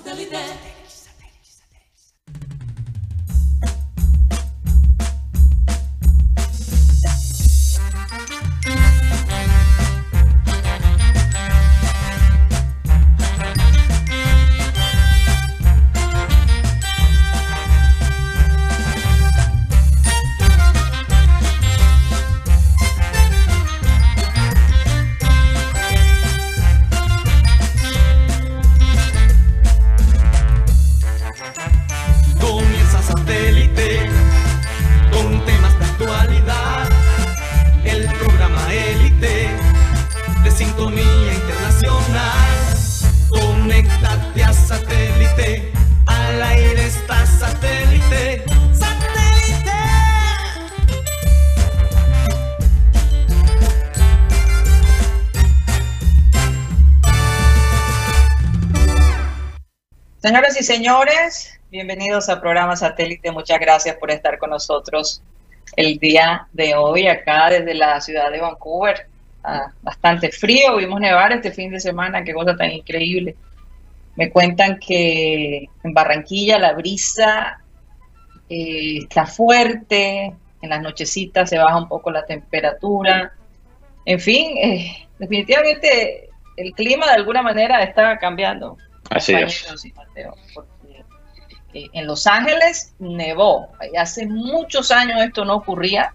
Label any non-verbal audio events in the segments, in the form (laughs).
Comienza señores, bienvenidos al programa Satélite. Muchas gracias por estar con nosotros el día de hoy acá desde la ciudad de Vancouver. Ah, bastante frío, vimos nevar este fin de semana, qué cosa tan increíble. Me cuentan que en Barranquilla la brisa eh, está fuerte, en las nochecitas se baja un poco la temperatura. En fin, eh, definitivamente el clima de alguna manera está cambiando. Así es. compañeros y Mateo, porque, eh, en Los Ángeles nevó. Hace muchos años esto no ocurría.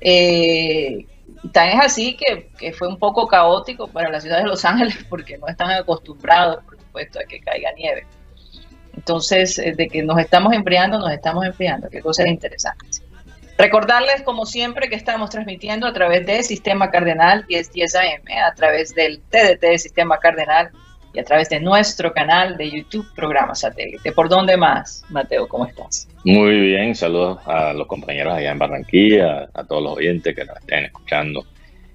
Eh, y tan es así que, que fue un poco caótico para la ciudad de Los Ángeles (laughs) porque no están acostumbrados, por supuesto, a que caiga nieve. Entonces, eh, de que nos estamos enfriando, nos estamos enfriando. Qué cosas interesantes. Recordarles, como siempre, que estamos transmitiendo a través de Sistema Cardenal 1010 AM, a través del TDT de Sistema Cardenal y a través de nuestro canal de YouTube, Programa Satélite. ¿Por dónde más, Mateo? ¿Cómo estás? Muy bien, saludos a los compañeros allá en Barranquilla, a todos los oyentes que nos estén escuchando,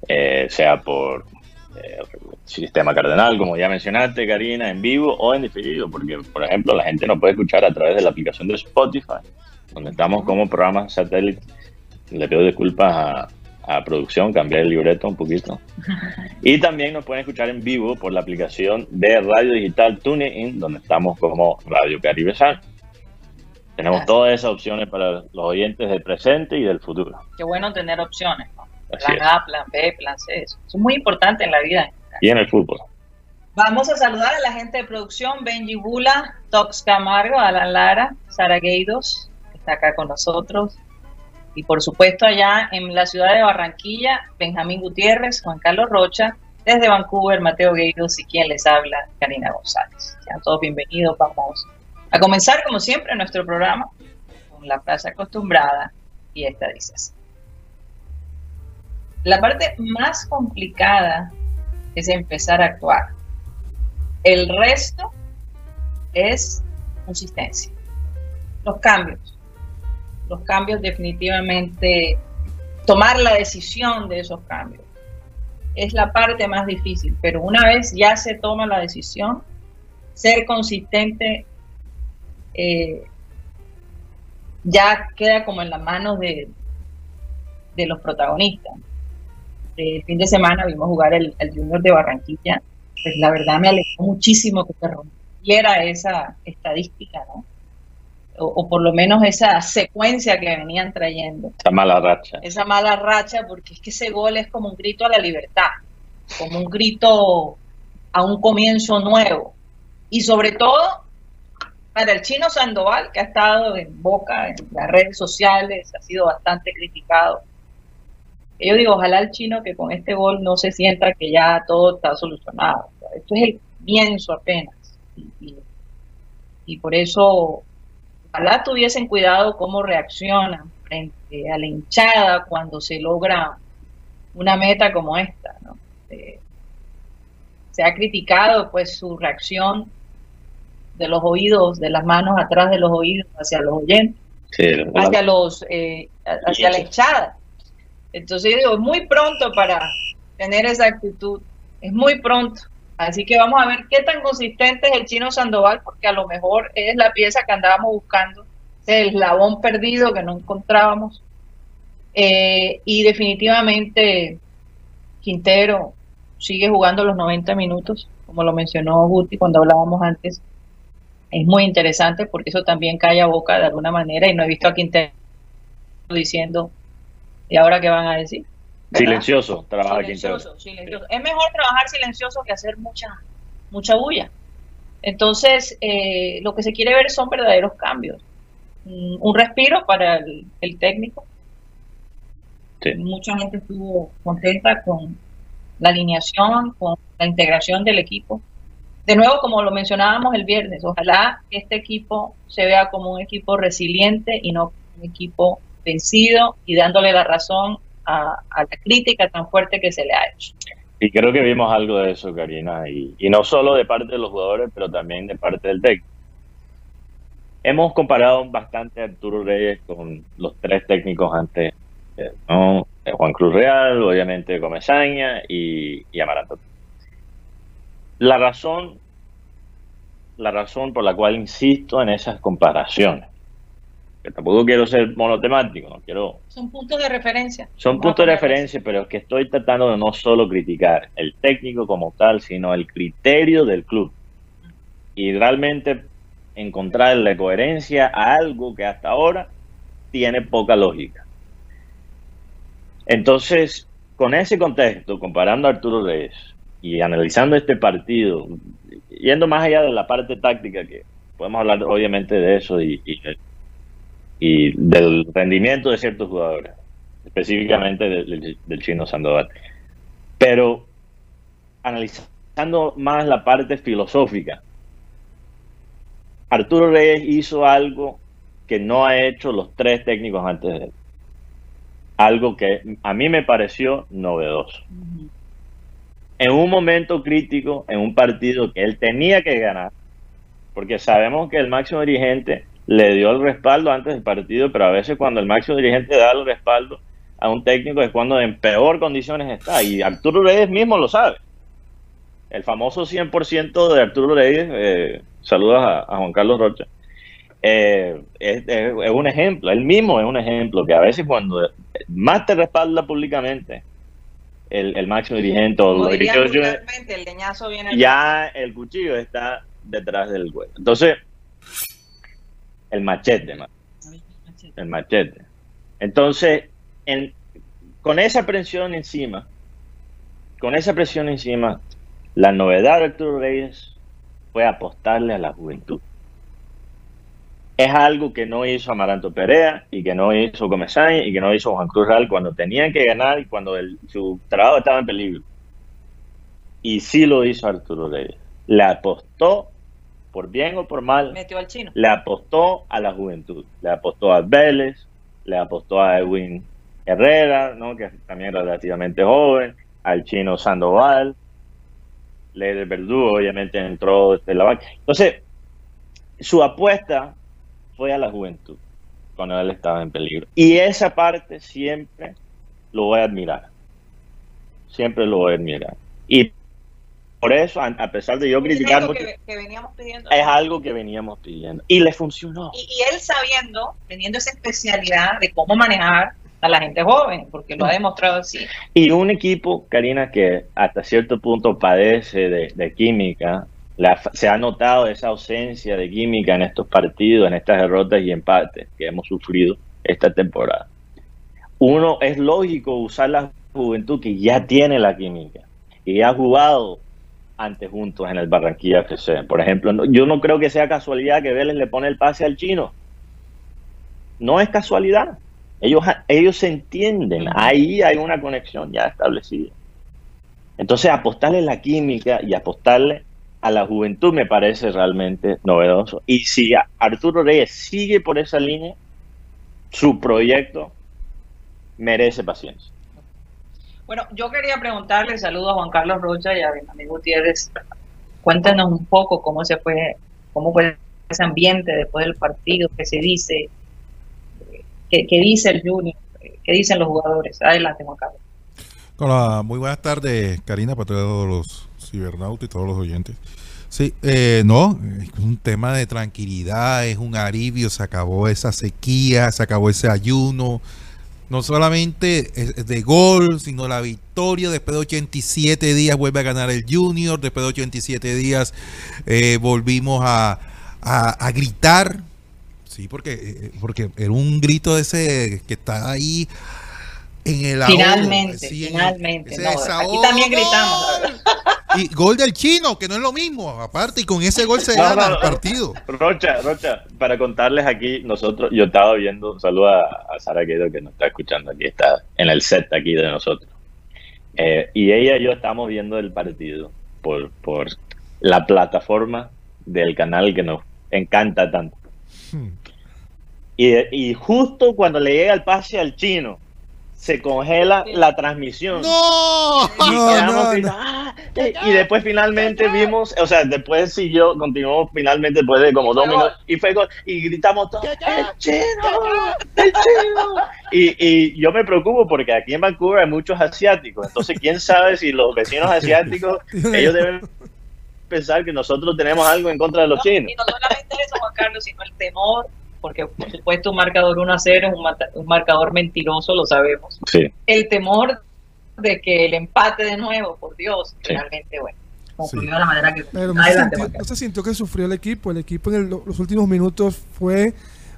eh, sea por eh, Sistema Cardenal, como ya mencionaste, Karina, en vivo o en diferido, porque, por ejemplo, la gente nos puede escuchar a través de la aplicación de Spotify, donde estamos como programa satélite. Le pido disculpas a, a producción, cambiar el libreto un poquito. Y también nos pueden escuchar en vivo por la aplicación de radio digital TuneIn, donde estamos como Radio Caribe San. Tenemos Gracias. todas esas opciones para los oyentes del presente y del futuro. Qué bueno tener opciones. ¿no? Plan. A, plan B, plan C. Eso es muy importante en la vida. Y en el fútbol. Vamos a saludar a la gente de producción, Benji Bula, Tox Camargo, Alan Lara, Sara Gueidos, que está acá con nosotros. Y por supuesto allá en la ciudad de Barranquilla, Benjamín Gutiérrez, Juan Carlos Rocha, desde Vancouver, Mateo Gueidos y quien les habla, Karina González. Sean todos bienvenidos. Vamos a comenzar, como siempre, nuestro programa con la frase acostumbrada y esta dice así. La parte más complicada es empezar a actuar. El resto es consistencia. Los cambios. Los cambios definitivamente, tomar la decisión de esos cambios. Es la parte más difícil, pero una vez ya se toma la decisión, ser consistente eh, ya queda como en las manos de, de los protagonistas. El fin de semana vimos jugar el, el Junior de Barranquilla pues la verdad me alejó muchísimo que se rompiera esa estadística, ¿no? O, o, por lo menos esa secuencia que venían trayendo. Esa mala racha. Esa mala racha, porque es que ese gol es como un grito a la libertad, como un grito a un comienzo nuevo. Y sobre todo para el chino Sandoval, que ha estado en boca en las redes sociales, ha sido bastante criticado. Yo digo, ojalá el chino que con este gol no se sienta que ya todo está solucionado. Esto es el comienzo apenas. Y, y, y, por eso, ojalá tuviesen cuidado cómo reaccionan frente a la hinchada cuando se logra una meta como esta. ¿no? Eh, se ha criticado pues su reacción de los oídos, de las manos atrás de los oídos hacia los oyentes, sí, hacia los eh, hacia la hinchada. Entonces yo digo, es muy pronto para tener esa actitud, es muy pronto. Así que vamos a ver qué tan consistente es el chino Sandoval, porque a lo mejor es la pieza que andábamos buscando, el eslabón perdido que no encontrábamos. Eh, y definitivamente Quintero sigue jugando los 90 minutos, como lo mencionó Guti cuando hablábamos antes. es muy interesante porque eso también calla boca de alguna manera y no he visto a Quintero diciendo, ¿y ahora qué van a decir? Silencioso, trabaja silencioso, Es mejor trabajar silencioso que hacer mucha, mucha bulla. Entonces, eh, lo que se quiere ver son verdaderos cambios. Mm, un respiro para el, técnico. Mucha gente estuvo contenta con la alineación, con la integración del equipo. De nuevo, como lo mencionábamos el viernes, ojalá este equipo se vea como un equipo resiliente y no un equipo vencido y dándole la razón a, la crítica tan fuerte que se le ha hecho. Y creo que vimos algo de eso, Karina, y, no solo de parte de los jugadores, pero también de parte del técnico. Hemos comparado bastante a Arturo Reyes con los tres técnicos antes, eh, ¿no? Eh, Juan Cruz Real, obviamente Comesaña y, y Amaranto. La razón, la razón por la cual insisto en esas comparaciones tampoco quiero ser monotemático, no quiero... Son puntos de referencia. Son puntos de referencia, pero es que estoy tratando de no solo criticar el técnico como tal, sino el criterio del club. Y realmente encontrar la coherencia a algo que hasta ahora tiene poca lógica. Entonces, con ese contexto, comparando a Arturo Reyes y analizando este partido, yendo más allá de la parte táctica, que podemos hablar obviamente de eso y, y y del rendimiento de ciertos jugadores, específicamente del, chino Sandoval. Pero analizando más la parte filosófica, Arturo Reyes hizo algo que no ha hecho los tres técnicos antes de él. Algo que a mí me pareció novedoso. En un momento crítico, en un partido que él tenía que ganar, porque sabemos que el máximo dirigente le dio el respaldo antes del partido, pero a veces cuando el máximo dirigente da el respaldo a un técnico es cuando en peor condiciones está. Y Arturo Reyes mismo lo sabe. El famoso 100% de Arturo Reyes, eh, saludos a, Juan Carlos Rocha, eh, es, un ejemplo, él mismo es un ejemplo, que a veces cuando más te respalda públicamente el, máximo dirigente o el leñazo viene ya el cuchillo está detrás del cuello. Entonces, el machete, el machete. Entonces, con esa presión encima, con esa presión encima, la novedad de Arturo Reyes fue apostarle a la juventud. Es algo que no hizo Amaranto Perea y que no hizo Comesaña y que no hizo Juan Cruz Real cuando tenían que ganar y cuando su trabajo estaba en peligro. Y sí lo hizo Arturo Reyes. Le apostó por bien o por mal, le apostó a la juventud, le apostó a Vélez, le apostó a Edwin Herrera, ¿no? que también relativamente joven, al chino Sandoval, Leder Verdú obviamente entró de la banca. Entonces, su apuesta fue a la juventud cuando él estaba en peligro. Y esa parte siempre lo voy a admirar. Siempre lo voy a admirar. Y por eso, a pesar de yo criticar es algo que, veníamos pidiendo. Es algo que veníamos pidiendo. Y le funcionó. Y, él sabiendo, teniendo esa especialidad de cómo manejar a la gente joven, porque lo ha demostrado así. Y un equipo, Karina, que hasta cierto punto padece de, química, se ha notado esa ausencia de química en estos partidos, en estas derrotas y empates que hemos sufrido esta temporada. Uno, es lógico usar la juventud que ya tiene la química, ya ha jugado antes juntos en el Barranquilla FC. Por ejemplo, yo no creo que sea casualidad que Vélez le pone el pase al chino. No es casualidad. Ellos, ellos se entienden. Ahí hay una conexión ya establecida. Entonces, apostarle la química y apostarle a la juventud me parece realmente novedoso. Y si Arturo Reyes sigue por esa línea, su proyecto merece paciencia. Bueno, yo quería preguntarle, saludo a Juan Carlos Rocha y a amigo Gutiérrez, cuéntanos un poco cómo se fue, cómo fue ese ambiente después del partido, qué se dice, qué, dice el Junior, qué dicen los jugadores. Adelante, Juan Carlos. Hola, muy buenas tardes, Karina, para todos los cibernautas y todos los oyentes. Sí, eh, no, es un tema de tranquilidad, es un alivio, se acabó esa sequía, se acabó ese ayuno, no solamente de gol, sino la victoria. Después de 87 días vuelve a ganar el Junior. Después de 87 días eh, volvimos a, a, gritar. Sí, porque, eh, porque era un grito ese que está ahí en el ahogo, Finalmente, sí, finalmente. ese no, aquí también gritamos. Y gol del chino, que no es lo mismo, aparte, y con ese gol se No, gana no, el partido. Rocha, Rocha, para contarles aquí, nosotros, yo estaba viendo, un saludo a, a Sara Quedo que nos está escuchando aquí, está en el set aquí de nosotros. Eh, y ella y yo estamos viendo el partido por, por la plataforma del canal que nos encanta tanto. Hmm. Y, y justo cuando le llega el pase al chino, se congela la transmisión. ¡No! Y No, "Ah", y, y después finalmente vimos, o sea, después siguió, continuó finalmente después de como dos minutos y fue gol, y gritamos todos, ¡el chino! ¡el chino! Y, y yo me preocupo porque aquí en Vancouver hay muchos asiáticos, entonces quién sabe si los vecinos asiáticos, (laughs) ellos deben pensar que nosotros tenemos algo en contra de los No, chinos. Y no solamente eso, Juan Carlos, sino el temor, porque por supuesto un marcador 1 a 0 es un, marcador mentiroso, lo sabemos. Sí, El temor de que el empate de nuevo, por Dios, Sí. realmente, bueno, concluyó de la manera que Pero no se, sintió, Juan no Carlos. se sintió que sufrió el equipo. El equipo en el- los últimos minutos fue.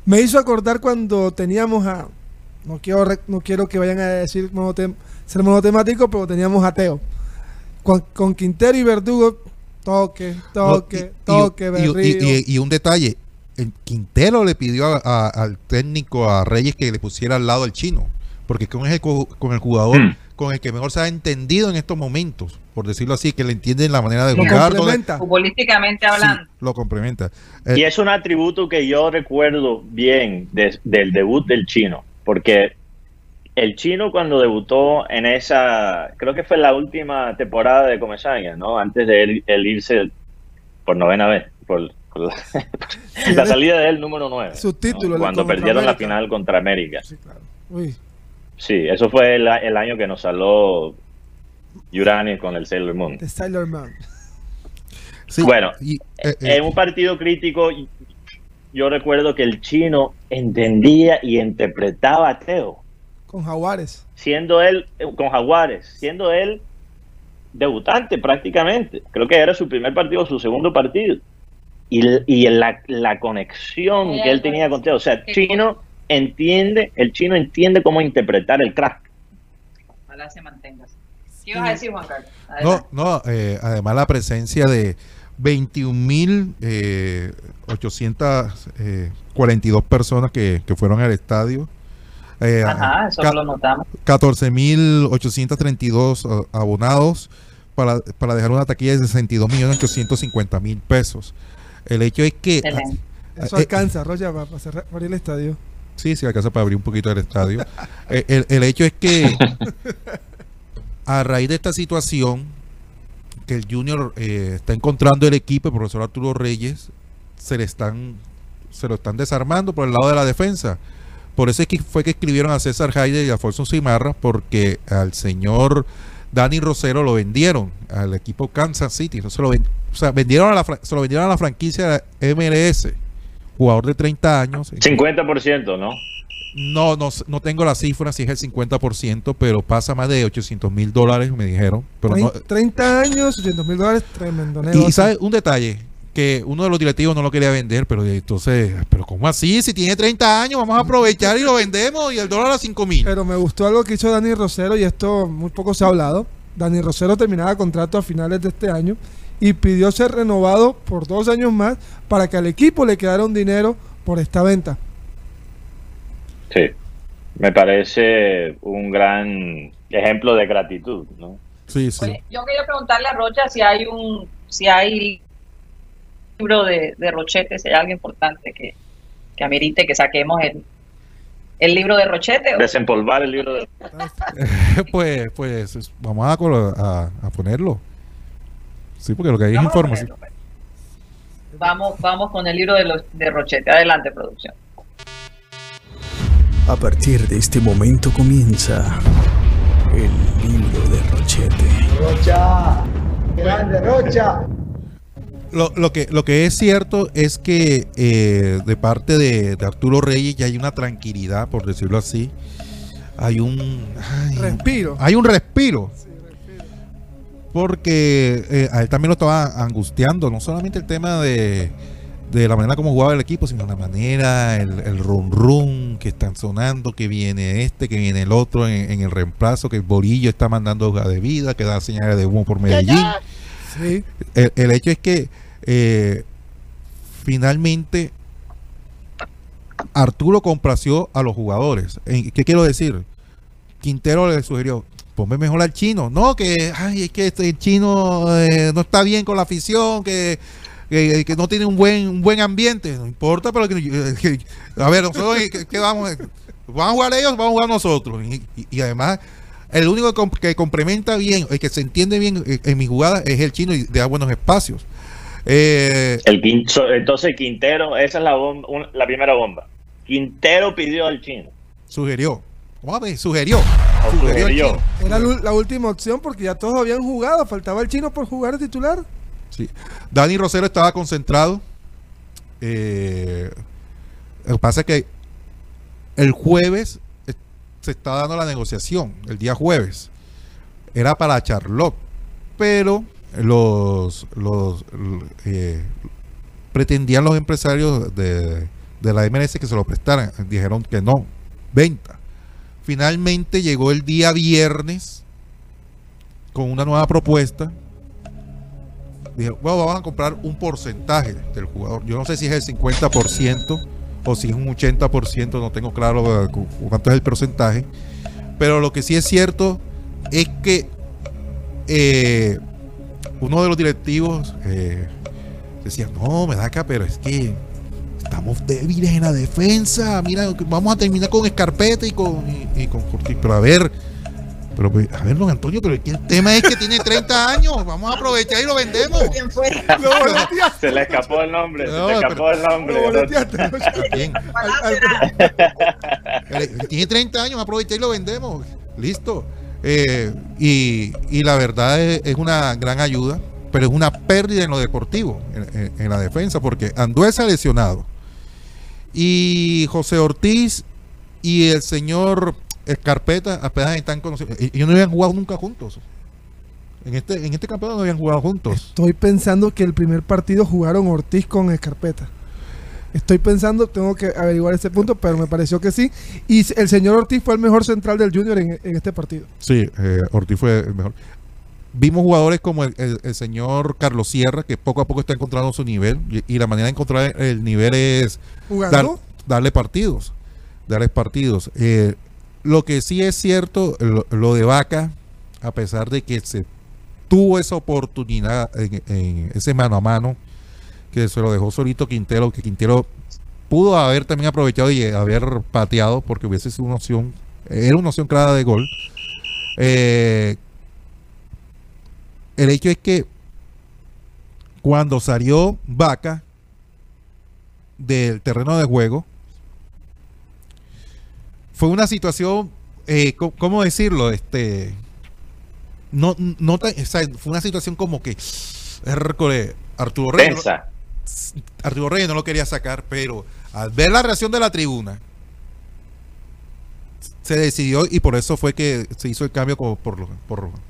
Me hizo acordar cuando teníamos a. No quiero, re- no quiero que vayan a decir monotem- ser monotemático, pero teníamos a Teo. Con, con Quintero y Verdugo, toque, toque, No, y- y- toque, y, berrío. y- y- y un detalle, el Quintero le pidió a- a- al técnico, a Reyes, que le pusiera al lado al chino, porque con el, con el jugador Hmm. con el que mejor se ha entendido en estos momentos, por decirlo así, que le entienden la manera de Lo jugar, donde- complementa. Futbolísticamente sí, hablando. lo complementa. Eh, Y es un atributo que yo recuerdo bien de- del debut del chino, porque el chino cuando debutó en esa, creo que fue la última temporada de Comesaña, ¿no? Antes de él, él irse por novena vez, por, por la, Sí, (laughs) la él- salida de él número nueve. Su título, Cuando perdieron la final contra América. Sí, claro. Uy, Sí, eso fue el, el año que nos saló Yurani con el Sailor Moon. The Sailor Man. sí, bueno, y, eh, eh, En un partido crítico, yo recuerdo que el chino entendía y interpretaba a Teo. Con Jaguares. siendo él eh, con Jaguares, siendo él debutante prácticamente. Creo que era su primer partido, su segundo partido. Y, y la, la conexión Sí, que él tenía con Teo. O sea, Chino entiende, el chino entiende cómo interpretar el crack. Ojalá se mantenga así. ¿Qué ibas a decir, Juan Carlos? no, Adelante. no, eh, además la presencia de 21.842 personas que, que fueron al estadio. Eh, Ajá, eso lo notamos. 14.832 a- abonados para, para dejar una taquilla de 62.850.000 pesos. El hecho es que... Excelente. Eso Eh, alcanza, Roya, para, para cerrar- para abrir el estadio. Sí, sí, alcanza para abrir un poquito el estadio. (laughs) Eh, el, el hecho es que (laughs) a raíz de esta situación, que el Junior eh, está encontrando el equipo, el profesor Arturo Reyes, se le están, se lo están desarmando por el lado de la defensa. Por eso es que fue que escribieron a César Haider y a Alfonso Simarra, porque al señor Dani Rosero lo vendieron al equipo Kansas City. No se lo ven- o sea, vendieron a la, se lo vendieron a la franquicia MLS. Jugador de 30 años. 50%, ¿no? No, no, no tengo la cifra si es el 50%, pero pasa más de 800 mil dólares, me dijeron. Pero no, 30, 30 años, 800 mil dólares, tremendo negocio. y, y sabe un detalle, que uno de los directivos no lo quería vender, pero entonces, pero ¿cómo así? Si tiene 30 años, vamos a aprovechar y lo vendemos y el dólar a 5 mil. Pero me gustó algo que hizo Dani Rosero y esto muy poco se ha hablado. Dani Rosero terminaba contrato a finales de este año y pidió ser renovado por dos años más para que al equipo le quedara un dinero por esta venta. Sí. Me parece un gran ejemplo de gratitud, ¿no? Sí, sí. Yo quería preguntarle a Rocha si hay un, si hay libro de, de Rochete, si hay algo importante que, que amerite que saquemos el, el libro de Rochete. o- Desempolvar el libro de... (laughs) pues, pues es- vamos a, a, a ponerlo. Sí, porque lo que hay es Vamos información. ponerlo, pues. Vamos, vamos con el libro de, los, de Rochete. Adelante, producción. A partir de este momento comienza el libro de Rochete. Rocha, grande Rocha. Lo, lo que, lo que es cierto es que eh, de parte de, de Arturo Reyes ya hay una tranquilidad, por decirlo así. Hay un. ay, Respiro. Hay un respiro. Porque eh, a él también lo estaba angustiando, no solamente el tema de, de la manera como jugaba el equipo, sino la manera, el, el run run que están sonando, que viene este, que viene el otro en, en el reemplazo, que el Borillo está mandando hoja de vida, que da señales de humo por Medellín. Sí. El, el hecho es que eh, finalmente Arturo complació a los jugadores. ¿En- ¿Qué quiero decir? Quintero le sugirió, ponme mejor al chino. No, que, ay, es que este, el chino eh, no está bien con la afición, que, que, no tiene un buen, un buen ambiente. No importa, pero que, que- (laughs) a ver, nosotros, ¿qué, qué vamos? ¿Van a jugar ellos? Vamos a jugar nosotros. Y además, el único que, comp- que complementa bien, el que se entiende bien eh, en mi jugada es el chino y da buenos espacios. Eh, El entonces Quintero, esa es la, bomba, un- la primera bomba. Quintero pidió al chino. sugirió. Vamos a ver, sugirió. O Sugirió el. Era la la última opción porque ya todos habían jugado. Faltaba el chino por jugar de titular. Sí. Dani Rosero estaba concentrado. Eh, lo que pasa es que el jueves se está dando la negociación, el día jueves. Era para Charlotte, pero los, los eh, pretendían los empresarios de, de la MLS que se lo prestaran. Dijeron que no, venta. Finalmente llegó el día viernes con una nueva propuesta dije, bueno, vamos a comprar un porcentaje del jugador. Yo no sé si es el 50% o si es un 80%, no tengo claro eh, cu- cuánto es el porcentaje. Pero lo que sí es cierto es que eh, uno de los directivos eh, decía, no, me da acá, pero es que estamos débiles en la defensa. Mira, vamos a terminar con Escarpeta y con, y, con Cortés. Pero a ver, pero pues, a ver, don Antonio, pero es que el tema es que tiene 30 años. Vamos a aprovechar y lo vendemos. Se le escapó el nombre, No, se le escapó el nombre. (laughs) Eh, Tiene 30 años, aprovecha y lo vendemos. Listo. Eh, y, y la verdad es, es una gran ayuda, pero es una pérdida en lo deportivo, en, en- en la defensa, porque Anduesa lesionado. Y José Ortiz y el señor Escarpeta apenas están conocidos. Ellos no habían jugado nunca juntos. En este, en este campeonato no habían jugado juntos. Estoy pensando que el primer partido jugaron Ortiz con Escarpeta. Estoy pensando, tengo que averiguar ese punto, pero me pareció que sí. Y el señor Ortiz fue el mejor central del Junior en, en este partido. Sí, eh, Ortiz fue el mejor. Vimos jugadores como el, el- el señor Carlos Sierra, que poco a poco está encontrando su nivel. Y, y la manera de encontrar el nivel es dar- darle partidos. Darles partidos. Eh, lo que sí es cierto, lo, de Vaca, a pesar de que se tuvo esa oportunidad en, ese mano a mano, que se lo dejó solito Quintero, que Quintero pudo haber también aprovechado y haber pateado, porque hubiese sido una opción, era una opción clara de gol. Eh, el hecho es que cuando salió Vaca del terreno de juego, fue una situación, eh, ¿cómo decirlo? Este, no, no tan- o sea, fue una situación como que Arturo Reyes, no-. Arturo Reyes no lo quería sacar, pero al ver la reacción de la tribuna, se decidió y por eso fue que se hizo el cambio por, por,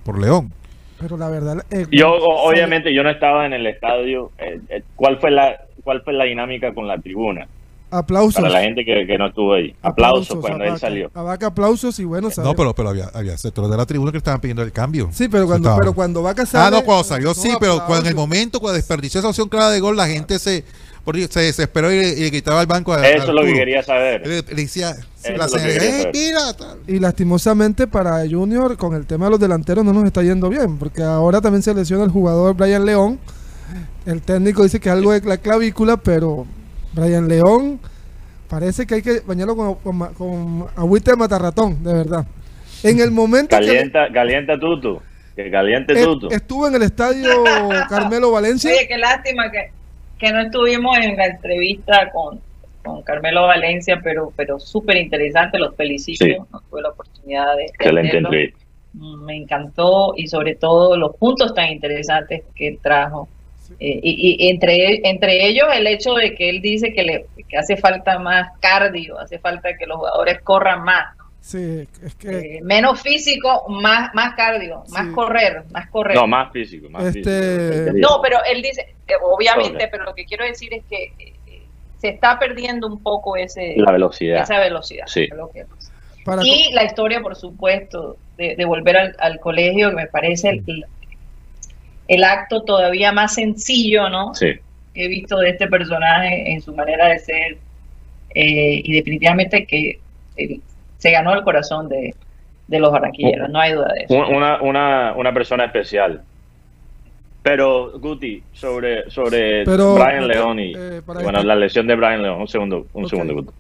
por León. Pero la verdad. eh, Yo, obviamente, yo no estaba en el estadio. Eh, eh, ¿Cuál fue la cuál fue la dinámica con la tribuna? Aplausos. Para la gente que, que no estuvo ahí. Aplausos cuando él salió. A Vaca aplausos y bueno, No, saber- pero, pero había, había sectores de la tribuna que estaban pidiendo el cambio. Sí, pero cuando, Estaba- pero cuando Vaca Ah, sale. no, cuando salió no, sí, pero cuando en el momento, cuando desperdició esa opción clara de gol, la gente se, porque se desesperó y, le- y le gritaba al banco. a- Eso es lo que quería saber. Le, le decía, la que "Eh. Y lastimosamente para Junior, con el tema de los delanteros, no nos está yendo bien, porque ahora también se lesiona el jugador Brian León. El técnico dice que es algo de la clavícula, pero Brian León parece que hay que bañarlo con, con, con agüita de matarratón, de verdad. En el momento que Calienta, calienta Tutu. Que caliente Tutu. estuvo en el estadio Carmelo Valencia, Oye, qué lástima que, que no estuvimos en la entrevista con, con Carmelo Valencia, pero, pero súper interesante, los felicito. Sí. No tuve la oportunidad de, Excelente entrevista. Mm, Me encantó y sobre todo los puntos tan interesantes que trajo. Eh, y, y entre, entre ellos el hecho de que él dice que, le, que hace falta más cardio, hace falta que los jugadores corran más. ¿no? Sí, es que Eh, menos físico, más, más cardio, más Sí. correr, más correr. No, más físico, más Este- físico. No, pero él dice, eh, obviamente, pero lo que quiero decir es que eh, se está perdiendo un poco ese, La velocidad. esa velocidad. Sí. es lo que pasa. para Y la historia, por supuesto, de, de volver al, al colegio, que me parece el, el acto todavía más sencillo, ¿no? Sí. que he visto de este personaje en su manera de ser eh, y definitivamente que eh, se ganó el corazón de, de los barranquilleros, no hay duda de eso. Un- Una, una, una persona especial. Pero, Guti, sobre, sobre Pero, Brian León y eh, bueno, la lesión de Brian León, un segundo, un segundo, Guti.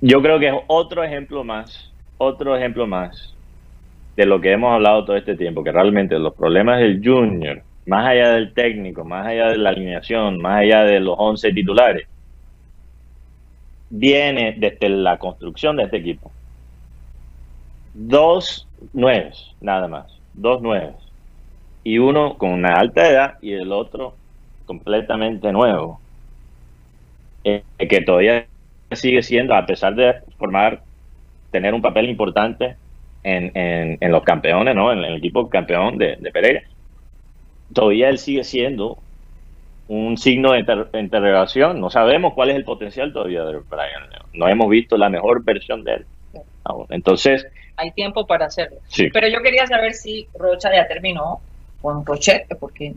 Yo creo que es otro ejemplo más, otro ejemplo más de lo que hemos hablado todo este tiempo, que realmente los problemas del Junior, más allá del técnico, más allá de la alineación, más allá de los 11 titulares, viene desde la construcción de este equipo. Dos nueves, nada más, dos nueves. Y uno con una alta edad y el otro completamente nuevo. Eh, que todavía sigue siendo, a pesar de formar, tener un papel importante en, en, en los campeones, ¿no? En el equipo campeón de, de Pereira. Todavía él sigue siendo un signo de inter- interrogación. No sabemos cuál es el potencial todavía de Brian León. No hemos visto la mejor versión de él. aún. Entonces, Hay tiempo para hacerlo. sí. Pero yo quería saber si Rocha ya terminó con Rochette, porque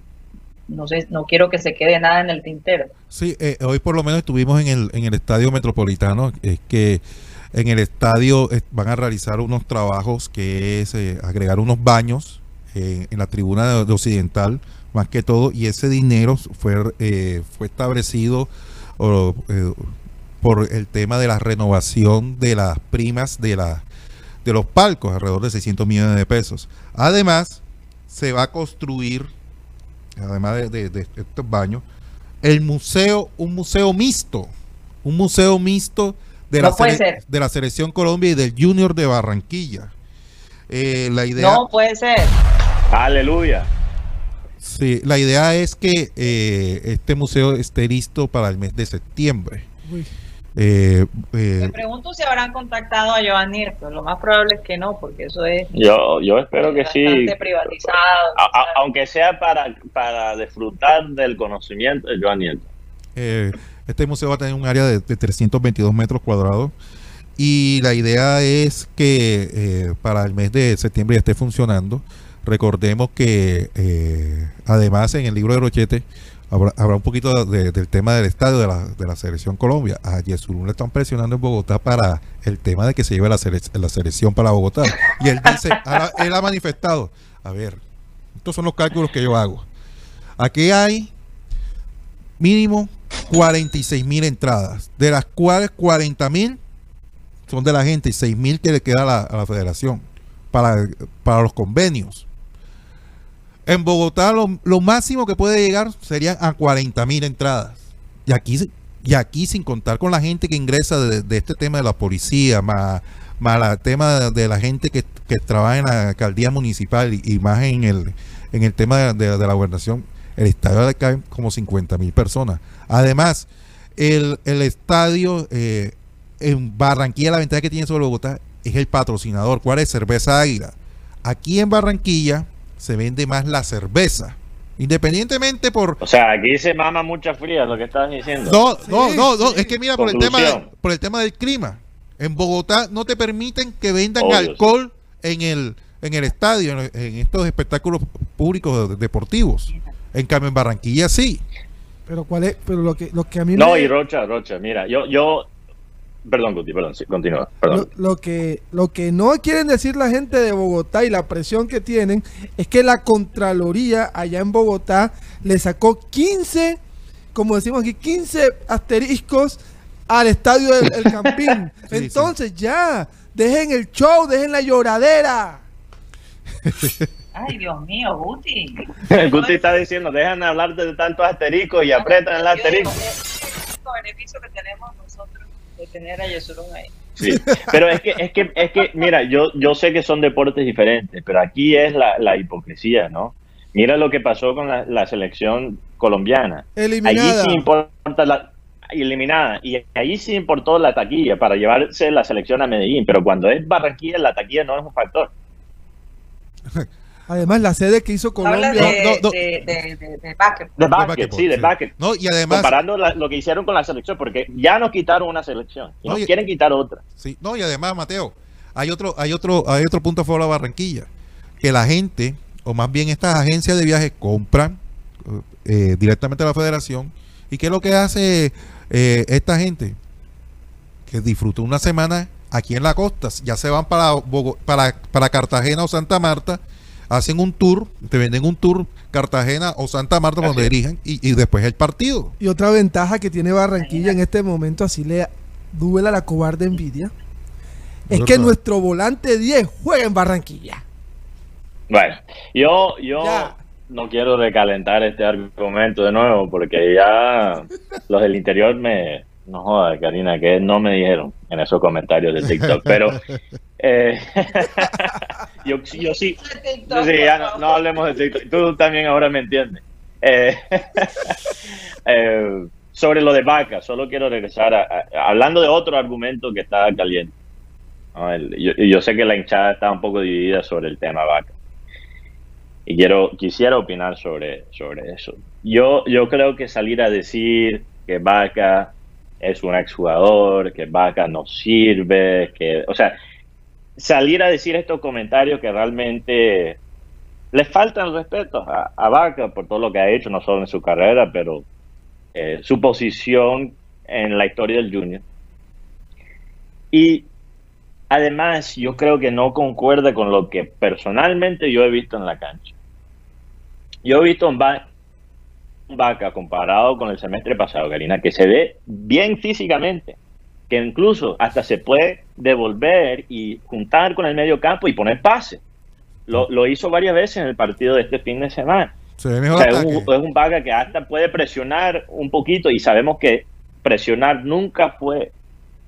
no sé, no quiero que se quede nada en el tintero. Sí, eh, hoy por lo menos estuvimos en el, en el estadio metropolitano, es que en el estadio van a realizar unos trabajos que es eh, agregar unos baños eh, en la tribuna de, de occidental, más que todo, y ese dinero fue, eh, fue establecido por el tema de la renovación de las primas de, la, de los palcos, alrededor de 600 millones de pesos. Además, se va a construir, además de, de- de estos baños, el museo, un museo mixto, un museo mixto de, la, No puede ser. de la selección Colombia y del Junior de Barranquilla. Eh, la idea, No puede ser. Aleluya. sí, la idea es que eh, este museo esté listo para el mes de septiembre. Uy, Eh, eh, Me pregunto si habrán contactado a Giovanni, pero lo más probable es que no, porque eso es Yo, yo espero que sí. bastante privatizado. A- a- ¿sabes? aunque sea para, para disfrutar del conocimiento de Joan Nieto. Eh, este museo va a tener un área de, de 322 metros cuadrados y la idea es que eh, para el mes de septiembre ya esté funcionando. Recordemos que eh, además en el libro de Rochete habrá, un poquito de- del tema del estadio de la, selección Colombia. A Yesurún le están presionando en Bogotá para el tema de que se lleve la, sele- la selección para Bogotá. Y él dice, ahora él ha manifestado, a ver, estos son los cálculos que yo hago. Aquí hay mínimo 46 mil entradas, de las cuales 40 mil son de la gente y 6 mil que le queda a la, federación para, para los convenios. En Bogotá lo, lo máximo que puede llegar serían a 40 mil entradas. Y aquí, y aquí sin contar con la gente que ingresa de, este tema de la policía, más, más el tema de, la gente que, que trabaja en la alcaldía municipal y, más en el, en el tema de la gobernación, el estadio le caen como 50 mil personas. Además, el, el estadio eh, en Barranquilla, la ventaja que tiene sobre Bogotá es el patrocinador. ¿Cuál es? Cerveza Águila. Aquí en Barranquilla se vende más la cerveza. Independientemente por... O sea, aquí se mama mucha fría, lo que estás diciendo. No, no, Sí, no, no, sí. es que mira, por el, tema por el tema del clima. En Bogotá no te permiten que vendan Obvio, alcohol en el en el estadio, en, estos espectáculos públicos de- deportivos. En cambio, en Barranquilla sí. pero cuál es, pero lo que, lo que a mí No, me, y Rocha, Rocha, mira, yo, yo, perdón, Guti, perdón, sí, continúa, perdón. Lo, lo que, lo que no quieren decir la gente de Bogotá y la presión que tienen es que la Contraloría allá en Bogotá le sacó 15, como decimos aquí, 15 asteriscos al estadio del el (laughs) Campín. Sí, Entonces ya, dejen el show, dejen la lloradera. (laughs) Ay, Dios mío, Guti. (laughs) Guti está diciendo, dejan de hablar de tantos asteriscos y apretan el asterisco. Es el único beneficio que tenemos nosotros de tener a Yesurún ahí. Sí, pero es que, es que, es que, mira, yo, yo sé que son deportes diferentes, pero aquí es la, la hipocresía, ¿no? Mira lo que pasó con la, la selección colombiana. Allí Eliminada. sí importa la, eliminada. Y ahí sí importó la taquilla para llevarse la selección a Medellín. Pero cuando es Barranquilla, la taquilla no es un factor. (laughs) Además, la sede que hizo Habla Colombia. de, No, no, no. de, de, de- de básquet. De De básquet, básquetbol, sí, de sí. básquet. No, y además, Comparando la- lo que hicieron con la selección, porque ya nos quitaron una selección y nos Oye. quieren quitar otra. sí, no, y además, Mateo, hay otro, hay otro, hay otro punto a favor de Barranquilla, que la gente, o más bien estas agencias de viajes, compran eh, directamente a la federación. ¿Y qué es lo que hace eh, esta gente? Que disfruta una semana aquí en la costa, ya se van para, para, para Cartagena o Santa Marta, hacen un tour, te venden un tour Cartagena o Santa Marta donde dirijan y, y después el partido. Y otra ventaja que tiene Barranquilla en este momento, así le duela la cobarde envidia, es que nuestro volante 10 juega en Barranquilla. Bueno, yo, yo Ya. no quiero recalentar este argumento de nuevo porque ya los del interior me... No joda, Karina, que no me dijeron en esos comentarios de TikTok, (laughs) pero eh, (laughs) yo, yo sí, TikTok, Sí, ya no, no hablemos de TikTok. Tú también ahora me entiendes. Eh, (laughs) eh, sobre lo de vaca, solo quiero regresar a, a- hablando de otro argumento que está caliente. ¿no? El- yo, yo sé que la hinchada está un poco dividida sobre el tema vaca. Y quiero, quisiera opinar sobre, sobre eso. Yo, yo creo que salir a decir que Vaca es un exjugador, que Vaca no sirve, que, o sea, salir a decir estos comentarios que realmente le faltan respeto a, a Vaca por todo lo que ha hecho, no solo en su carrera, pero eh, su posición en la historia del Junior. Y además, yo creo que no concuerda con lo que personalmente yo he visto en la cancha. Yo he visto un Vaca comparado con el semestre pasado, Karina, que se ve bien físicamente, que incluso hasta se puede devolver y juntar con el medio campo y poner pase. Lo, lo hizo varias veces en el partido de este fin de semana. Se ve O sea, es un, es un Vaca que hasta puede presionar un poquito y sabemos que presionar nunca fue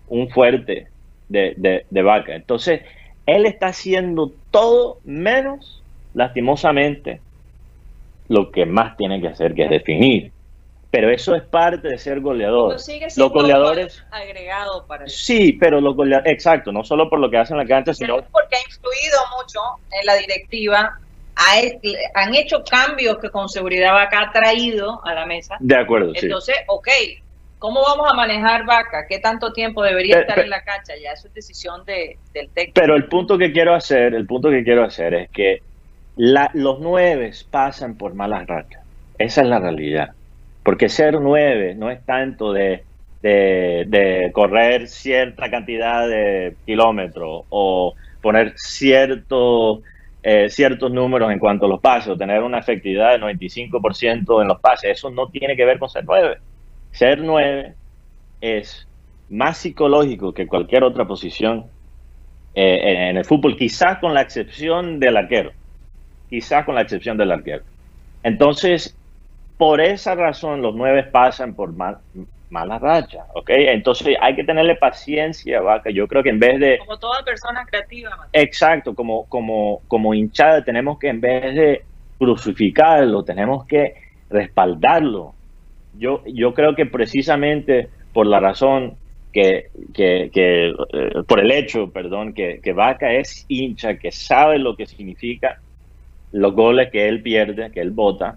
un fuerte de, de, de Vaca. Entonces, él está haciendo todo menos, lastimosamente, lo que más tiene que hacer, que es definir. Pero eso es parte de ser goleador. Sigue Los goleadores, agregado para sí, pero los goleadores, exacto, no solo por lo que hacen en la cancha, sino porque ha influido mucho en la directiva, he- han hecho cambios que con seguridad Vaca ha traído a la mesa. de acuerdo, sí. Entonces, ok, ¿cómo vamos a manejar Vaca? ¿Qué tanto tiempo debería estar en la cancha? Ya eso es decisión de, del técnico. Pero el punto que quiero hacer, el punto que quiero hacer es que la- los nueve pasan por malas rachas. Esa es la realidad. Porque ser nueve no es tanto de, de, correr cierta cantidad de kilómetros o poner cierto, eh, ciertos números en cuanto a los pases o tener una efectividad de 95% en los pases. Eso no tiene que ver con ser nueve. Ser nueve es más psicológico que cualquier otra posición eh, en el fútbol, quizás con la excepción del arquero, quizás con la excepción del arquero. Entonces, por esa razón los nueve pasan por mal, mala racha, ¿ok? Entonces hay que tenerle paciencia, vaca. Yo creo que en vez de, Como toda persona creativa, Mateo. exacto, como, como, como hinchada, tenemos que en vez de crucificarlo, tenemos que respaldarlo. Yo, yo creo que precisamente por la razón que, que, que, eh, por el hecho, perdón, que, que Vaca es hincha, que sabe lo que significa los goles que él pierde, que él vota,